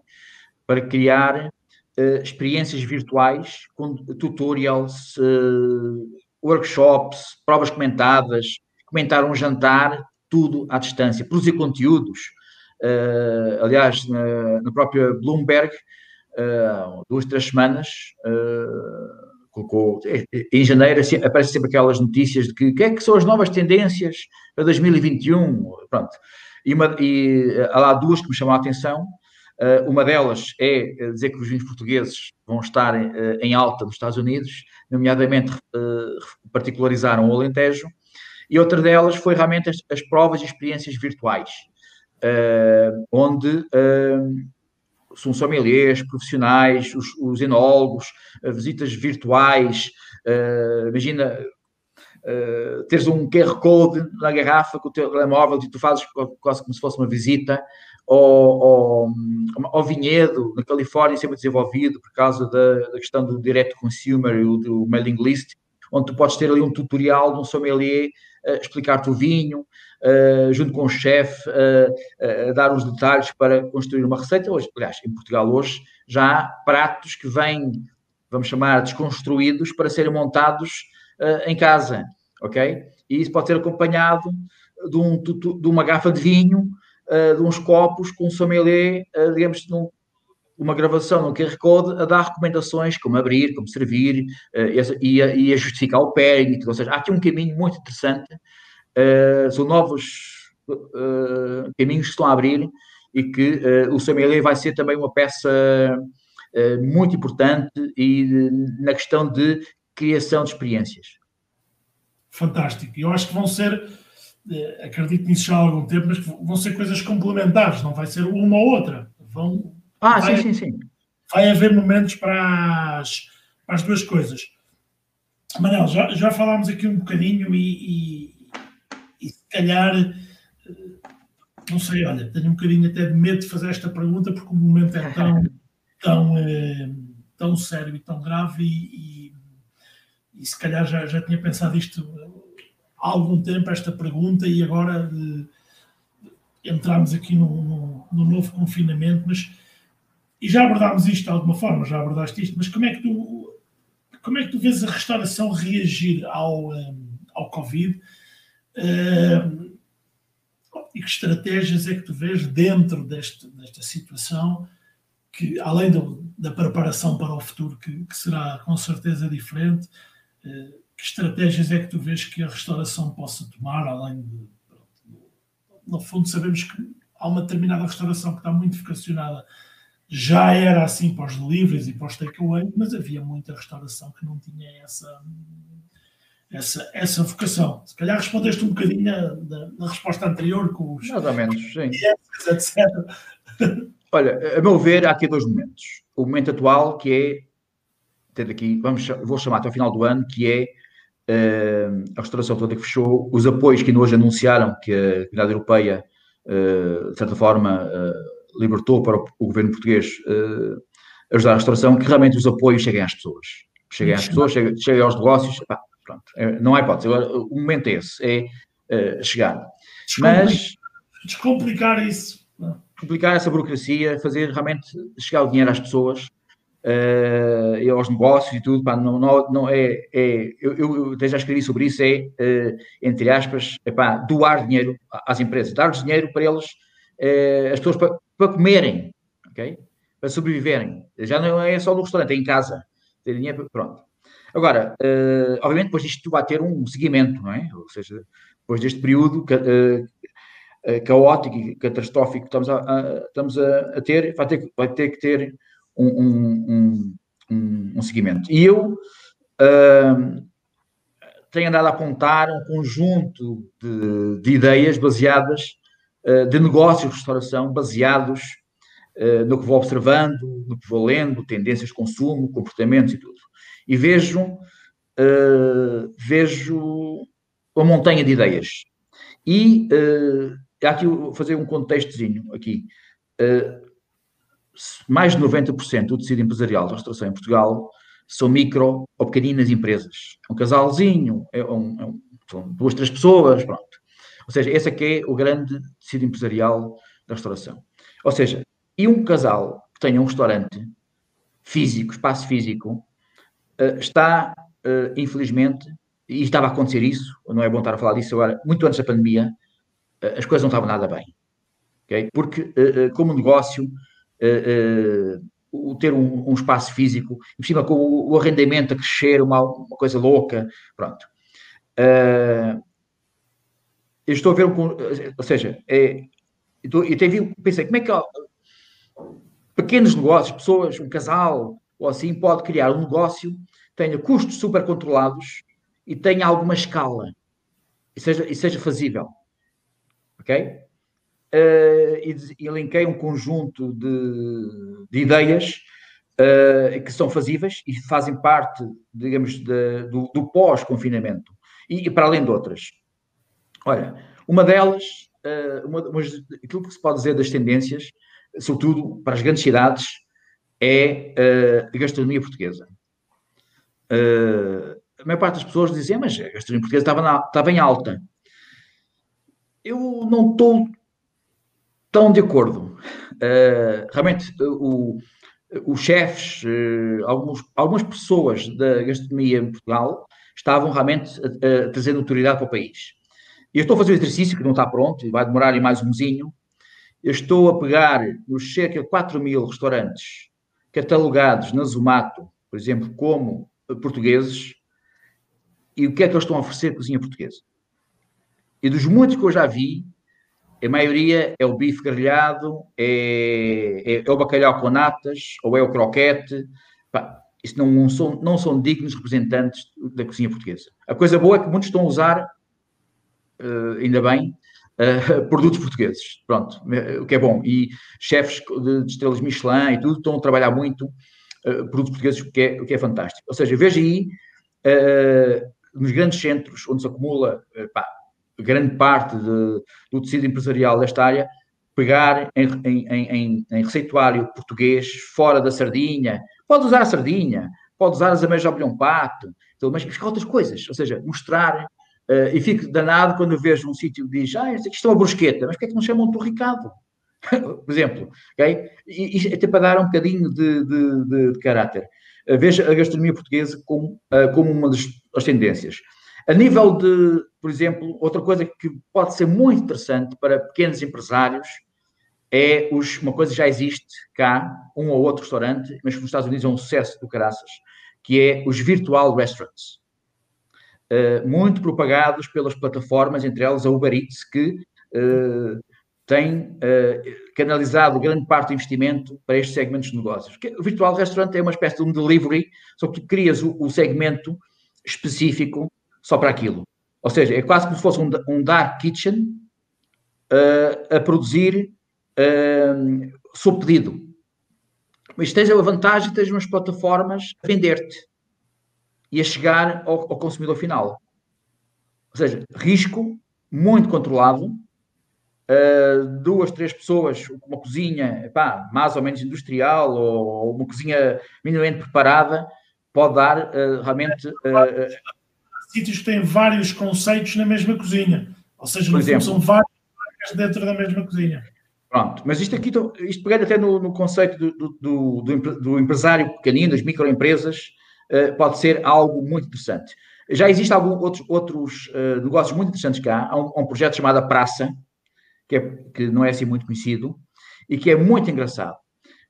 para criar uh, experiências virtuais com tutorials, uh, workshops, provas comentadas, comentar um jantar, tudo à distância, produzir conteúdos. aliás, na, na, própria Bloomberg, duas, três semanas, colocou. Em janeiro assim, aparecem sempre aquelas notícias de que o que é que são as novas tendências para 2021. Pronto. E, uma, e há duas que me chamam a atenção. Uh, uma delas é dizer que os vinhos portugueses vão estar uh, em alta nos Estados Unidos, nomeadamente uh, particularizaram o Alentejo, e outra delas foi realmente as, as provas e experiências virtuais, onde são sommeliers, profissionais, os, os enólogos, visitas virtuais, uh, imagina uh, teres um QR Code na garrafa com o teu telemóvel e tu fazes quase como se fosse uma visita ao, ao, ao vinhedo na Califórnia, sempre desenvolvido por causa da, da questão do direct consumer e do mailing list, onde tu podes ter ali um tutorial de um sommelier uh, explicar-te o vinho, uh, junto com o chefe, uh, dar os detalhes para construir uma receita. Hoje, aliás, em Portugal hoje já há pratos que vêm, vamos chamar, desconstruídos para serem montados em casa, ok? E isso pode ser acompanhado de, um, de uma garrafa de vinho, de uns copos com um sommelier, digamos, num, uma gravação no QR Code a dar recomendações como abrir, como servir uh, e, a, e, a, justificar o pairing. Ou seja, há aqui um caminho muito interessante. Uh, são novos uh, caminhos que estão a abrir e que o sommelier vai ser também uma peça muito importante e na questão de criação de experiências. Fantástico. Eu acho que vão ser, acredito nisso já há algum tempo, mas vão ser coisas complementares, não vai ser uma ou outra. Vão, ah, vai, sim, sim, sim. Vai haver momentos para as, para as duas coisas. Manel, já, já falámos aqui um bocadinho e, e, e se calhar não sei, olha, tenho um bocadinho até de medo de fazer esta pergunta porque o momento é tão, tão, eh, tão sério e tão grave e, e, e, se calhar já, já tinha pensado isto há algum tempo, esta pergunta, e agora eh, entramos aqui no, no, no, novo confinamento, mas e já abordámos isto de alguma forma, já abordaste isto, mas como é que tu como é que tu vês a restauração reagir ao, eh, ao Covid? Uh, e que estratégias é que tu vês dentro deste, desta situação que, além do, da preparação para o futuro, que, que, será com certeza diferente, eh, que estratégias é que tu vês que a restauração possa tomar, além de. No fundo, sabemos que há uma determinada restauração que está muito vocacionada, já era assim para os deliveries e para os takeaway, mas havia muita restauração que não tinha essa essa, essa vocação. Se calhar respondeste um bocadinho na, resposta anterior com os. Mais ou menos, sim. etc. Olha, a meu ver, há aqui dois momentos. O momento atual, que é. Tendo aqui, vamos, vou chamar até ao final do ano, que é uh, a restauração toda que fechou, os apoios que ainda hoje anunciaram que a Comunidade Europeia, uh, de certa forma, uh, libertou para o, governo português ajudar a restauração, que realmente os apoios cheguem às pessoas. Cheguem às pessoas, cheguem, cheguem aos negócios. Pá, Pronto, é, não há hipótese. Agora, o momento é esse, é uh, chegar. Mas. Descomplicar isso. Complicar essa burocracia, fazer realmente chegar o dinheiro às pessoas, uh, aos negócios e tudo. Pá, não, não, não é. é eu, eu até já escrevi sobre isso, é, uh, entre aspas, epá, doar dinheiro às empresas, dar dinheiro para eles, uh, as pessoas para, comerem, ok? Para sobreviverem. Já não é só no restaurante, é em casa. Ter pronto. Agora, uh, obviamente, depois disto vai ter um seguimento, não é? Ou seja, depois deste período uh, caótico e catastrófico que estamos a, a estamos a, a, ter, vai ter, vai ter que ter um, um, um, um seguimento. E eu uh, tenho andado a apontar um conjunto de, de ideias baseadas, de negócios de restauração, baseados no que vou observando, no que vou lendo, tendências de consumo, comportamentos e tudo e vejo, uh, vejo uma montanha de ideias. E há aqui fazer um contextozinho aqui. Mais de 90% do tecido empresarial da restauração em Portugal são micro ou pequeninas empresas. É um casalzinho, é um, é um, são duas, três pessoas, pronto. Ou seja, esse aqui é, o grande tecido empresarial da restauração. Ou seja, e um casal que tenha um restaurante físico, espaço físico, uh, está, uh, infelizmente, e estava a acontecer isso, não é bom estar a falar disso agora, muito antes da pandemia, uh, as coisas não estavam nada bem. Okay? Porque, como negócio, o ter um, espaço físico, por cima com o, arrendamento a crescer, uma coisa louca, pronto. Eu estou a ver, um, ou seja, é, eu, eu tenho, pensei, como é que pequenos negócios, pessoas, um casal, ou assim, pode criar um negócio tenha custos super controlados e tenha alguma escala e seja, e seja fazível. Ok? Uh, e, e linkei um conjunto de, de ideias uh, que são fazíveis e fazem parte, digamos, de, do, do pós-confinamento. E, e, para além de outras. Olha, uma delas, uh, uma, uma, aquilo que se pode dizer das tendências, sobretudo para as grandes cidades, é a gastronomia portuguesa. Uh, a maior parte das pessoas dizia, mas a gastronomia portuguesa estava, na, estava em alta. Eu não estou tão de acordo. Realmente, o, os chefes, alguns, algumas pessoas da gastronomia em Portugal estavam realmente a, a trazer notoriedade para o país. Eu estou a fazer o exercício que não está pronto, vai demorar mais um mesinho. Eu estou a pegar nos cerca de 4 mil restaurantes catalogados na Zomato, por exemplo, como portugueses e o que é que eles estão a oferecer cozinha portuguesa. E dos muitos que eu já vi, a maioria é o bife grelhado, é, é, é o bacalhau com natas, ou é o croquete. Pá, isso não, não, são, não são dignos representantes da cozinha portuguesa. A coisa boa é que muitos estão a usar, uh, ainda bem, uh, produtos portugueses. Pronto, o que é bom. E chefes de, de estrelas Michelin e tudo estão a trabalhar muito uh, produtos portugueses, o que, é, o que é fantástico. Ou seja, veja aí, nos grandes centros onde se acumula pá, grande parte de, do tecido empresarial desta área, pegar em, em, em, em, receituário português, fora da sardinha, pode usar a sardinha, pode usar as ameias de pato, mas fica outras coisas, ou seja, mostrar, uh, e fico danado quando vejo um sítio que diz, ah, isto é uma brusqueta, mas porquê é que não chamam torricado? Por exemplo, ok? E, até para dar um bocadinho de, de, de, de caráter. Uh, veja a gastronomia portuguesa como, uh, como uma das, das tendências. A nível de, por exemplo, outra coisa que pode ser muito interessante para pequenos empresários é os, uma coisa que já existe cá, um ou outro restaurante, mas nos Estados Unidos é um sucesso do caraças, que é os virtual restaurants. Uh, muito propagados pelas plataformas, entre elas a Uber Eats, que uh, tem uh, canalizado grande parte do investimento para estes segmentos de negócios. O virtual restaurant é uma espécie de um delivery, só que tu crias o, o segmento específico só para aquilo. Ou seja, é quase como se fosse um, um dark kitchen a produzir uh, sob pedido. Mas tens a vantagem de ter umas plataformas a vender-te e a chegar ao, ao, consumidor final. Ou seja, risco muito controlado, uh, duas, três pessoas, uma cozinha pá, mais ou menos industrial ou, ou uma cozinha minimamente preparada, pode dar uh, realmente uh, sítios que têm vários conceitos na mesma cozinha. Ou seja, no fundo, são várias marcas dentro da mesma cozinha. Pronto, mas isto aqui, isto pegando até no, no conceito do, do, do, do, empresário pequenino, das microempresas, pode ser algo muito interessante. Já existem alguns outros, outros uh, negócios muito interessantes cá. Há um, um projeto chamado Praça, que, é, que não é assim muito conhecido, e que é muito engraçado.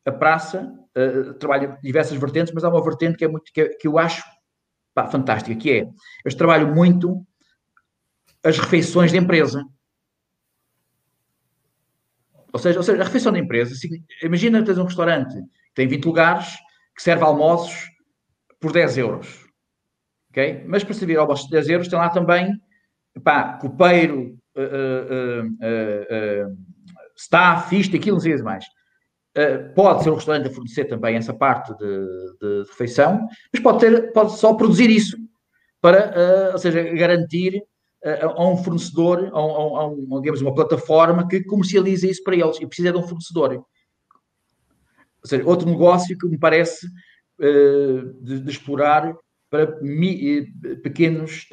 A Praça uh, trabalha diversas vertentes, mas há uma vertente que, é muito, que, é, que eu acho pá, fantástica, que é, eu trabalho muito as refeições da empresa. Ou seja, ou seja, a refeição da empresa, imagina tens um restaurante que tem 20 lugares, que serve almoços por 10 euros. ok? Mas para servir almoços de 10 euros tem lá também pá, copeiro, uh, uh, uh, staff, isto, aquilo, não sei mais. Eh, pode ser o restaurante a fornecer também essa parte de, de, refeição, mas pode, ter, pode só produzir isso para, uh, ou seja, garantir uh, a um fornecedor, a, um, a, um, digamos, uma plataforma que comercializa isso para eles e precisa de um fornecedor. Ou seja, outro negócio que me parece de, de, explorar para mi, pequenos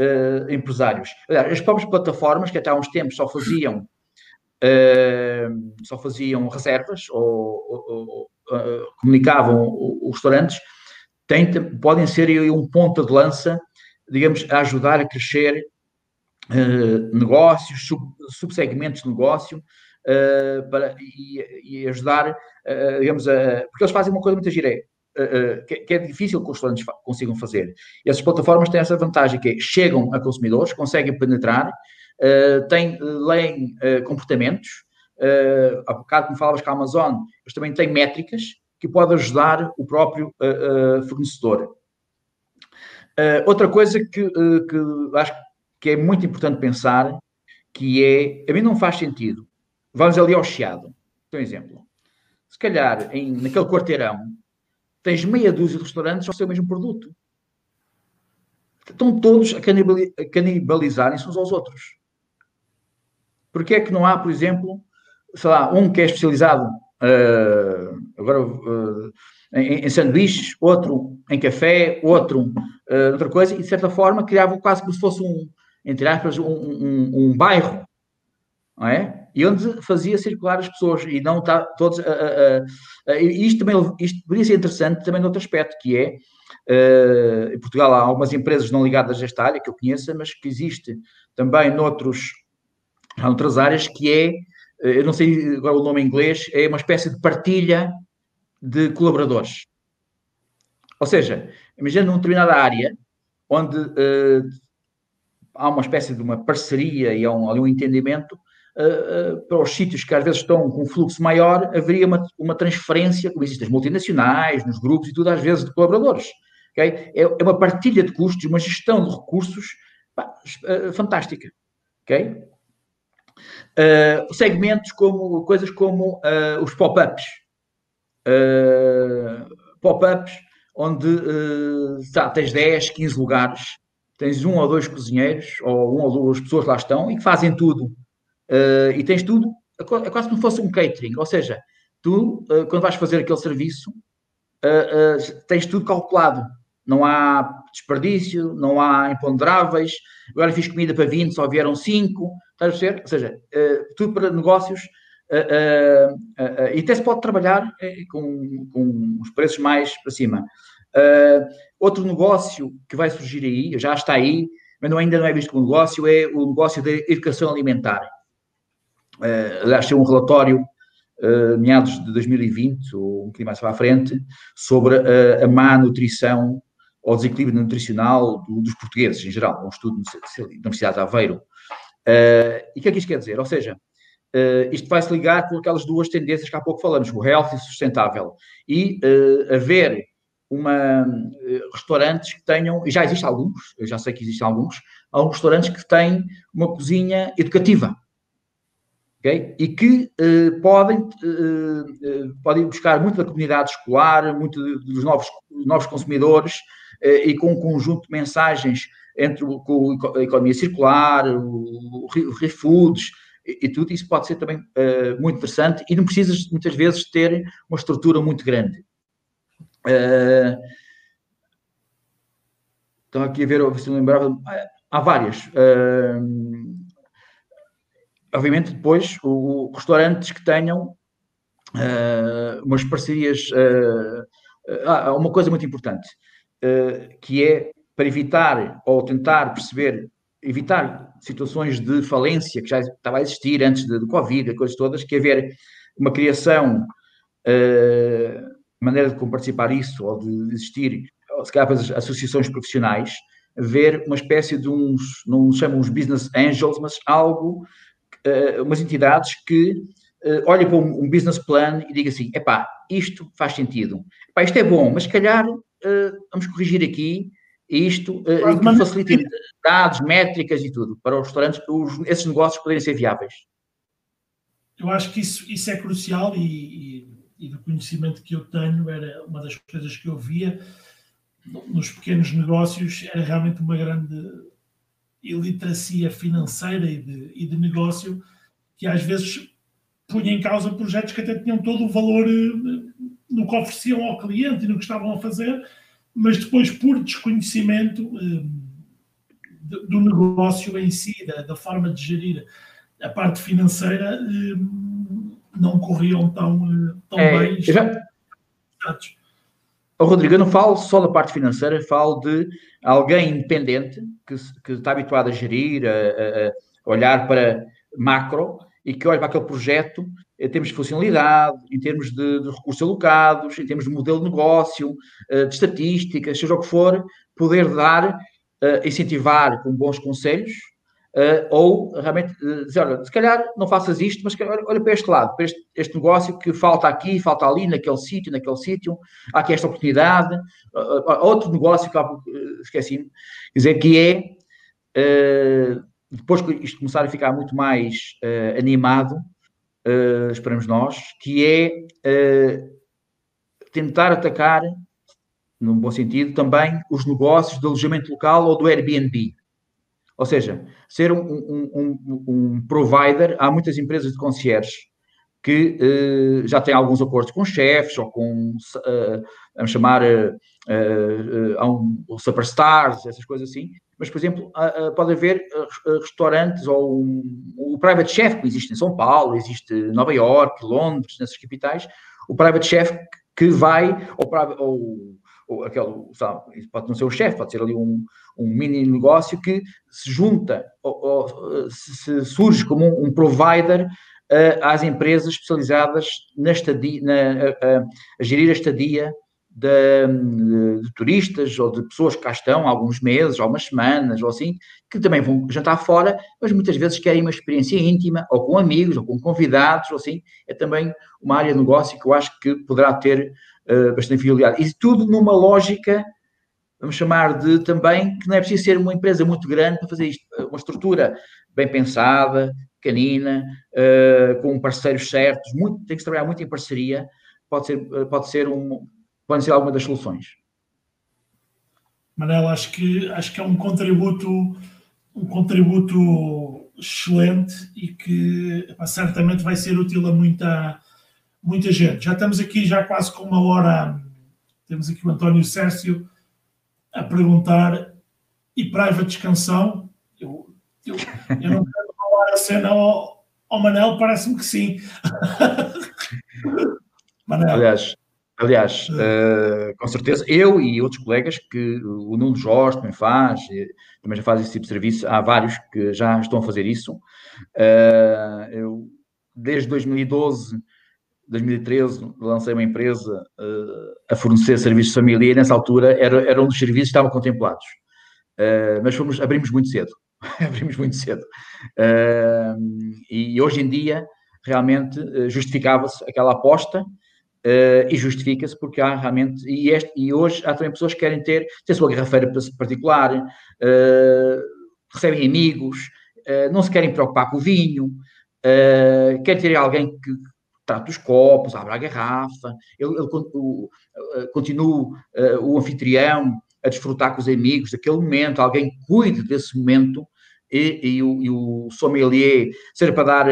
empresários. As próprias plataformas, que até há uns tempos só faziam uh, só faziam reservas ou, ou, ou uh, comunicavam os restaurantes, tem, podem ser um ponto de lança, digamos, a ajudar a crescer uh, negócios, sub, subsegmentos de negócio, uh, para, e, e ajudar, uh, digamos, porque eles fazem uma coisa muito gira, que, que, é difícil que os restaurantes consigam fazer. E essas plataformas têm essa vantagem, que é, chegam a consumidores, conseguem penetrar, uh, tem, leem comportamentos. Há bocado, como falavas com a Amazon, eles também têm métricas que podem ajudar o próprio fornecedor. outra coisa que, que acho que é muito importante pensar, que é, a mim não faz sentido, vamos ali ao Chiado, por exemplo, se calhar em, naquele quarteirão tens meia dúzia de restaurantes ao seu mesmo produto. Estão todos a canibalizarem-se uns aos outros. Porque é que não há, por exemplo, sei lá, um que é especializado uh, agora uh, em, em, sanduíches, outro em café, outro uh, outra coisa, e de certa forma criava quase como se fosse um, entre aspas, um, um, um bairro, não é? E onde fazia circular as pessoas e não está todos. Uh, uh, uh, isto também isto poderia ser interessante também noutro aspecto, que é em Portugal há algumas empresas não ligadas a esta área que eu conheça, mas que existe também noutros há outras áreas que é, eh, eu não sei agora o nome em inglês, é uma espécie de partilha de colaboradores. Ou seja, imagina numa determinada área onde uh, há uma espécie de uma parceria e há um, um entendimento, uh, para os sítios que às vezes estão com um fluxo maior, haveria uma, uma transferência, como existem as multinacionais, nos grupos e tudo, às vezes, de colaboradores. Okay? É, é uma partilha de custos, uma gestão de recursos pá, fantástica. Okay? segmentos como coisas como os pop-ups. pop-ups onde uh, tens 10, 15 lugares, tens um ou dois cozinheiros, ou uma ou duas pessoas lá estão, e que fazem tudo. Uh, e tens tudo, é, é quase como se fosse um catering, ou seja, tu, uh, quando vais fazer aquele serviço, tens tudo calculado. Não há desperdício, não há imponderáveis. Agora fiz comida para 20, só vieram 5. Estás a ver? Ou seja, tudo para negócios Uh, uh, uh, e até se pode trabalhar com, com os preços mais para cima. outro negócio que vai surgir aí, já está aí, mas não, ainda não é visto como negócio, é o negócio da educação alimentar. Aliás, tem um relatório, meados de 2020, ou um bocadinho mais para a frente, sobre a má nutrição ou desequilíbrio nutricional do, dos portugueses, em geral, um estudo da Universidade de Aveiro. e o que é que isto quer dizer? Ou seja, Uh, isto vai se ligar com aquelas duas tendências que há pouco falamos, o health e sustentável. E uh, haver uma, uh, restaurantes que tenham, e já existem alguns, eu já sei que existem alguns, alguns restaurantes que têm uma cozinha educativa. Okay? E que podem, podem buscar muito da comunidade escolar, muito dos novos, novos consumidores, e com um conjunto de mensagens entre o, com a economia circular, o, o refoods, e, tudo, isso pode ser também uh, muito interessante e não precisas muitas vezes ter uma estrutura muito grande. Uh, então aqui a ver, se me lembrava, há várias. Uh, obviamente depois o, o, restaurantes que tenham uh, umas parcerias, uh, uma coisa muito importante, que é para evitar ou tentar perceber evitar situações de falência que já estava a existir antes do Covid, coisas todas, que haver uma criação, uh, maneira de participar isso, ou de existir, se calhar as associações profissionais, ver uma espécie de uns, não chamam os business angels, mas algo, uh, umas entidades que uh, olhem para um, um, business plan e digam assim, epá, isto faz sentido, epá, isto é bom, mas se calhar uh, vamos corrigir aqui isto uh, que facilita dados, métricas e tudo, para os restaurantes, os, esses negócios poderem ser viáveis. Eu acho que isso, isso é crucial e, e, e, do conhecimento que eu tenho, era uma das coisas que eu via nos pequenos negócios, era realmente uma grande iliteracia financeira e de, e de negócio que às vezes punha em causa projetos que até tinham todo o valor eh, no que ofereciam ao cliente e no que estavam a fazer, mas depois, por desconhecimento hum, do negócio em si, da, forma de gerir a parte financeira, hum, não corriam tão, tão é, bem. Já... Oh, Rodrigo, eu não falo só da parte financeira, falo de alguém independente que, que está habituado a gerir, a, a, olhar para macro e que olha para aquele projeto em termos de funcionalidade, em termos de, de recursos alocados, em termos de modelo de negócio, eh, de estatísticas, seja o que for, poder dar, eh, incentivar com bons conselhos, eh, ou realmente dizer, olha, se calhar não faças isto, mas olha para este lado, para este, este negócio que falta aqui, falta ali, naquele sítio, naquele sítio, há aqui esta oportunidade, outro negócio que esqueci, dizer que é, depois que isto começar a ficar muito mais animado, uh, esperamos nós, que é uh, tentar atacar, num bom sentido, também os negócios de alojamento local ou do Airbnb. Ou seja, ser um, um, um, um provider, há muitas empresas de concierge que uh, já têm alguns acordos com chefes ou com, uh, vamos chamar, uh, um, superstars, essas coisas assim, mas, por exemplo, pode haver restaurantes ou o private chef que existe em São Paulo, existe em Nova York, Londres, nessas capitais, o private chef que vai, ou, ou, ou aquele, sabe, pode não ser o chefe, pode ser ali um, um mini negócio que se junta, ou, ou se surge como um, um provider uh, às empresas especializadas na estadia, na, a, a, a gerir a estadia de, de, de, turistas ou de pessoas que cá estão há alguns meses, algumas semanas ou assim, que também vão jantar fora, mas muitas vezes querem uma experiência íntima, ou com amigos, ou com convidados, ou assim. É também uma área de negócio que eu acho que poderá ter uh, bastante fidelidade. E tudo numa lógica, vamos chamar de também, que não é preciso ser uma empresa muito grande para fazer isto. Uma estrutura bem pensada, pequenina, uh, com parceiros certos, muito, tem que trabalhar muito em parceria, pode ser, pode ser um, podem ser alguma das soluções. Manela, acho que, acho que é um contributo, um contributo excelente e que certamente vai ser útil a muita, muita gente. Já estamos aqui já quase com uma hora, temos aqui o António Sérgio a perguntar e private canção? Eu, eu, eu não quero falar a cena ao, ao Manel, parece-me que sim. Manel. Aliás, Aliás, uh, com certeza, eu e outros colegas, que o Nuno Jorge também faz, também já faz esse tipo de serviço, há vários que já estão a fazer isso. Uh, eu, desde 2012, 2013, lancei uma empresa uh, a fornecer serviços de família e nessa altura era, era um dos serviços que estavam contemplados. mas fomos, abrimos muito cedo, abrimos muito cedo. e hoje em dia, realmente, justificava-se aquela aposta, Uh, e justifica-se porque há realmente, e, este, e, hoje há também pessoas que querem ter, ter a sua garrafeira particular, uh, recebem amigos, uh, não se querem preocupar com o vinho, uh, querem ter alguém que trata os copos, abre a garrafa, ele, ele o, continua o anfitrião a desfrutar com os amigos daquele momento, alguém cuide desse momento e, e, o, e o sommelier, seja para dar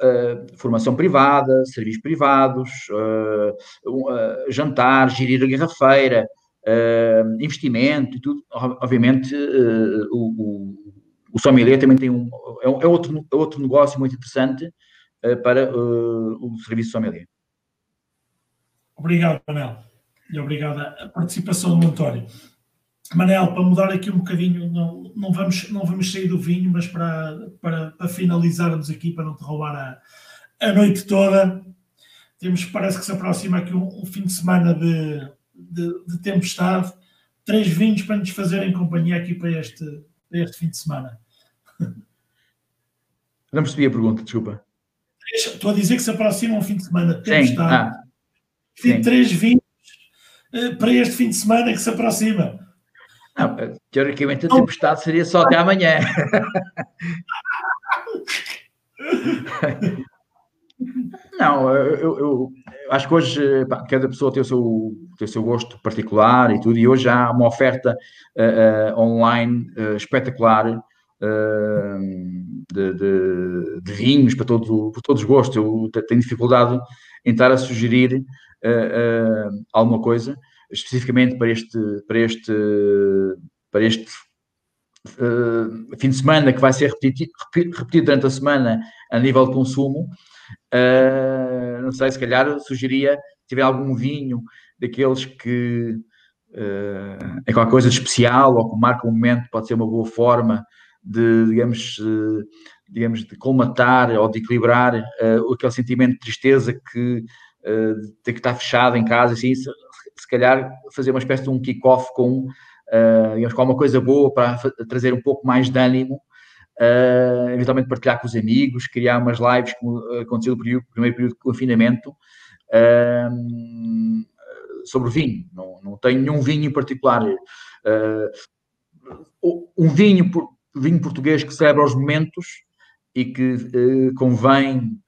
Uh, formação privada, serviços privados, uh, uh, jantar, gerir a garrafeira, investimento e tudo. Obviamente, o, o, o sommelier também tem um, é, é outro, é outro negócio muito interessante para o serviço sommelier. Obrigado, Manel. E obrigado a participação do António. Manel, para mudar aqui um bocadinho, não, não, vamos, não vamos sair do vinho, mas para, para, para finalizarmos aqui, para não te roubar a, a noite toda, temos, parece que se aproxima aqui um, um fim de semana de, de, de, tempestade, três vinhos para nos fazerem companhia aqui para este, para este fim de semana. Não percebi a pergunta, desculpa. Estou a dizer que se aproxima um fim de semana de tempestade. Sim. Ah, três vinhos eh, para este fim de semana que se aproxima. Não, teoricamente a tempestade seria só até amanhã. Não, eu, eu, eu, acho que hoje pá, cada pessoa tem o, seu, tem o seu gosto particular e tudo, e hoje há uma oferta uh, uh, online uh, espetacular de, de, de, vinhos para, todo, para todos os gostos. Eu tenho dificuldade em estar a sugerir alguma coisa especificamente para este, para este, para este uh, fim de semana, que vai ser repetido, repetido, durante a semana a nível de consumo. Uh, não sei, se calhar sugeria, se tiver algum vinho daqueles que uh, é qualquer coisa de especial ou que marca um momento, pode ser uma boa forma de, digamos, uh, digamos de colmatar ou de equilibrar uh, aquele sentimento de tristeza que uh, ter que estar fechado em casa, assim, se calhar fazer uma espécie de um kick-off com, uh, digamos, com alguma coisa boa para trazer um pouco mais de ânimo, uh, eventualmente partilhar com os amigos, criar umas lives, como aconteceu no período, primeiro período de confinamento, sobre vinho. Não, não tenho nenhum vinho em particular. um vinho, vinho português que celebra os momentos e que convém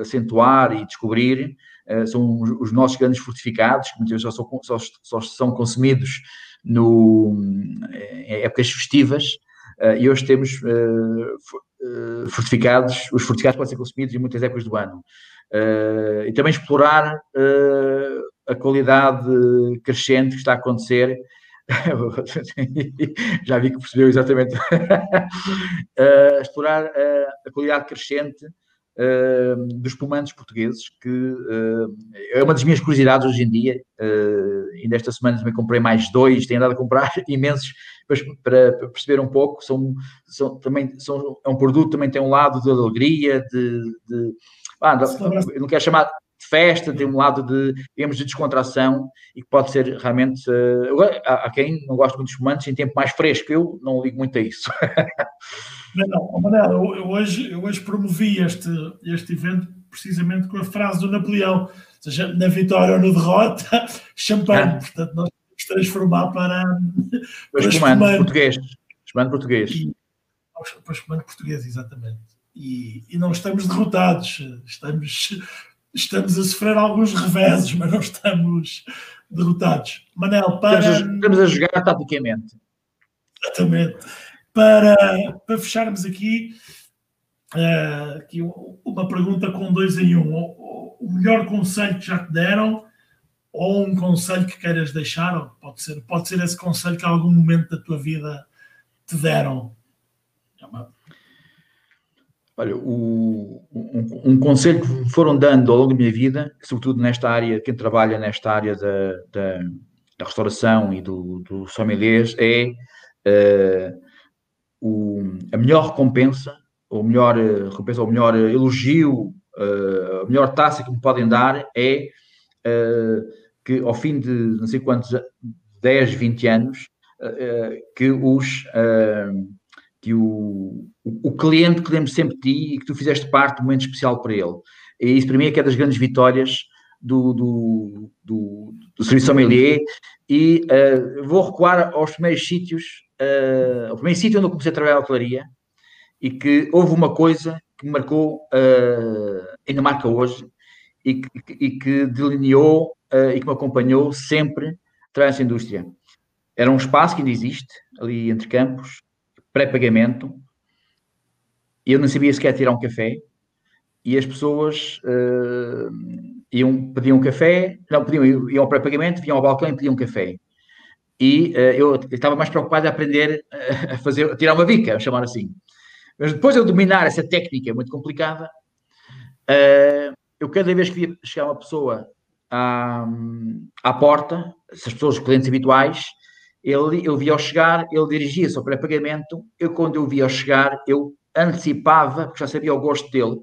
acentuar e descobrir eh, são os nossos grandes fortificados, que muitas vezes só são, só, só são consumidos no, em épocas festivas, uh, e hoje temos uh, fortificados, os fortificados podem ser consumidos em muitas épocas do ano. e também explorar a qualidade crescente que está a acontecer já vi que percebeu exatamente. uh, explorar uh, a qualidade crescente uh, dos espumantes portugueses, que é uma das minhas curiosidades hoje em dia. Uh, e nesta semana também comprei mais dois, tenho andado a comprar imensos para, para perceber um pouco. São, são, também, são, é um produto também tem um lado de alegria, de. de ah, eu não quero chamar festa, tem um lado de, digamos, de descontração e que pode ser realmente. Uh, há, há, quem não gosta muito de espumantes em tempo mais fresco, eu não ligo muito a isso. não, não, Manela, eu, eu, hoje, eu hoje promovi este, este evento precisamente com a frase do Napoleão, ou seja, na vitória ou na derrota, champanhe. Ah. Portanto, nós temos que transformar para. para espumante português. Espumante português. E, para espumante português, exatamente. E, e não estamos derrotados, estamos estamos a sofrer alguns reveses, mas não estamos derrotados. Manel, para. Estamos a, estamos a jogar taticamente. Exatamente. Para, para fecharmos aqui, uh, aqui uma pergunta com dois em um. O, o, melhor conselho que já te deram ou um conselho que queiras deixar? Pode ser, pode ser esse conselho que a algum momento da tua vida te deram. Olha, o, um, um, conselho que me foram dando ao longo da minha vida, sobretudo nesta área, quem trabalha nesta área da, da, da restauração e do, do sommeliers, é uh, o, a melhor recompensa, ou melhor uh, recompensa, ou melhor elogio, uh, a melhor taça que me podem dar é que ao fim de não sei quantos, 10, 20 anos, que os que o, o, cliente que lembra sempre de ti e que tu fizeste parte de um momento especial para ele. E isso para mim é que é das grandes vitórias do, do, do, do serviço sommelier e uh, vou recuar aos primeiros sítios, uh, ao primeiro sítio onde eu comecei a trabalhar na hotelaria e que houve uma coisa que me marcou, uh, ainda marca hoje, e que, e que delineou uh, e que me acompanhou sempre através dessa indústria. Era um espaço que ainda existe, ali entre campos, pré-pagamento, eu não sabia sequer tirar um café, e as pessoas uh, iam, pediam um café, não, pediam, iam ao pré-pagamento, vinham ao balcão e pediam um café. E uh, eu, estava mais preocupado a aprender a fazer, a tirar uma bica, a chamar assim. Mas depois de eu dominar essa técnica muito complicada, uh, eu cada vez que via chegar uma pessoa à, à porta, se as pessoas, os clientes habituais, ele, eu via-o chegar, ele dirigia-se ao pré-pagamento, eu quando eu via-o chegar, eu antecipava, porque já sabia o gosto dele,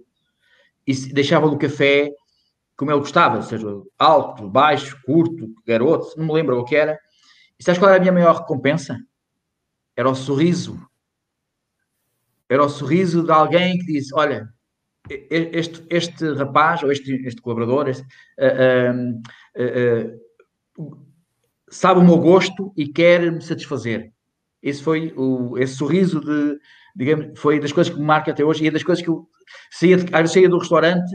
e deixava-lhe o café como ele gostava, seja alto, baixo, curto, garoto, não me lembro o que era. E sabes qual era a minha maior recompensa? Era o sorriso. Era o sorriso de alguém que disse: Olha, este, este rapaz, ou este, este colaborador, este, uh, uh, uh, sabe o meu gosto e quer me satisfazer. Esse foi o, esse sorriso de, digamos, foi das coisas que me marca até hoje e é das coisas que eu saía, de, saía do restaurante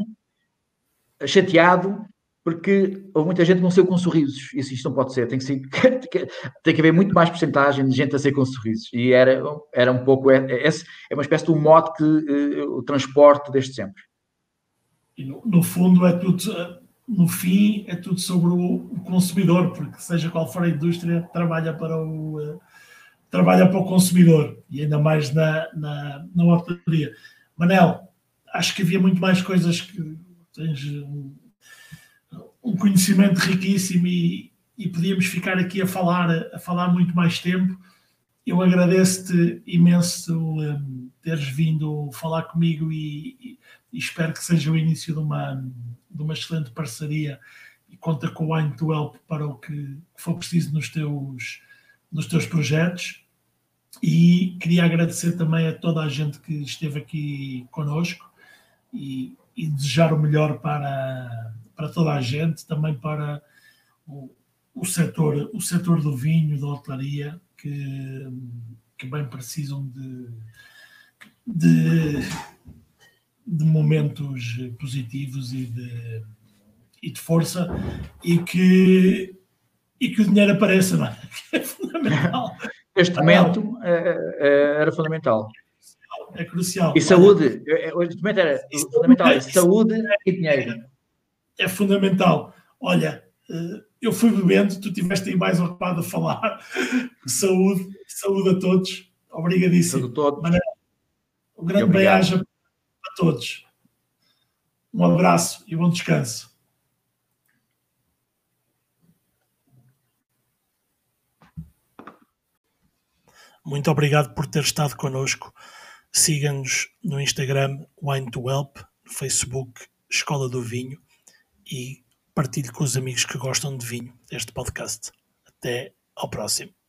chateado porque houve muita gente que não saiu com sorrisos. Isso isto não pode ser, tem que, ser, tem que haver muito mais porcentagem de gente a sair com sorrisos. E era, era um pouco, é, é, é uma espécie de um modo que o transporte desde sempre. E no, no fundo é tudo no fim é tudo sobre o, consumidor, porque seja qual for a indústria, trabalha para o, uh, trabalha para o consumidor e ainda mais na, na, na hotelaria. Manel, acho que havia muito mais coisas que tens um, um conhecimento riquíssimo e, e podíamos ficar aqui a falar, a falar muito mais tempo. Eu agradeço-te imenso um, eh, teres vindo falar comigo e, e, e espero que seja o início de uma de uma excelente parceria e conta com o Wine to Help para o que for preciso nos teus, nos teus projetos. E queria agradecer também a toda a gente que esteve aqui conosco e, e desejar o melhor para, para toda a gente, também para o, o, setor, o setor do vinho, da hotelaria, que, que bem precisam de, de de momentos positivos e de, e de força e que, e que o dinheiro apareça, não é? é fundamental. Este momento é, é, era fundamental. É crucial. E saúde, este momento era fundamental. É, saúde e dinheiro. É fundamental. Olha, eu fui bebendo, tu estiveste aí mais ocupado a falar. Saúde, saúde a todos. Obrigadíssimo. Saúde a todos. um grande beijo a todos. Um abraço e bom descanso. Muito obrigado por ter estado connosco. Siga-nos no Instagram Wine to Help, no Facebook Escola do Vinho e partilhe com os amigos que gostam de vinho este podcast. Até ao próximo.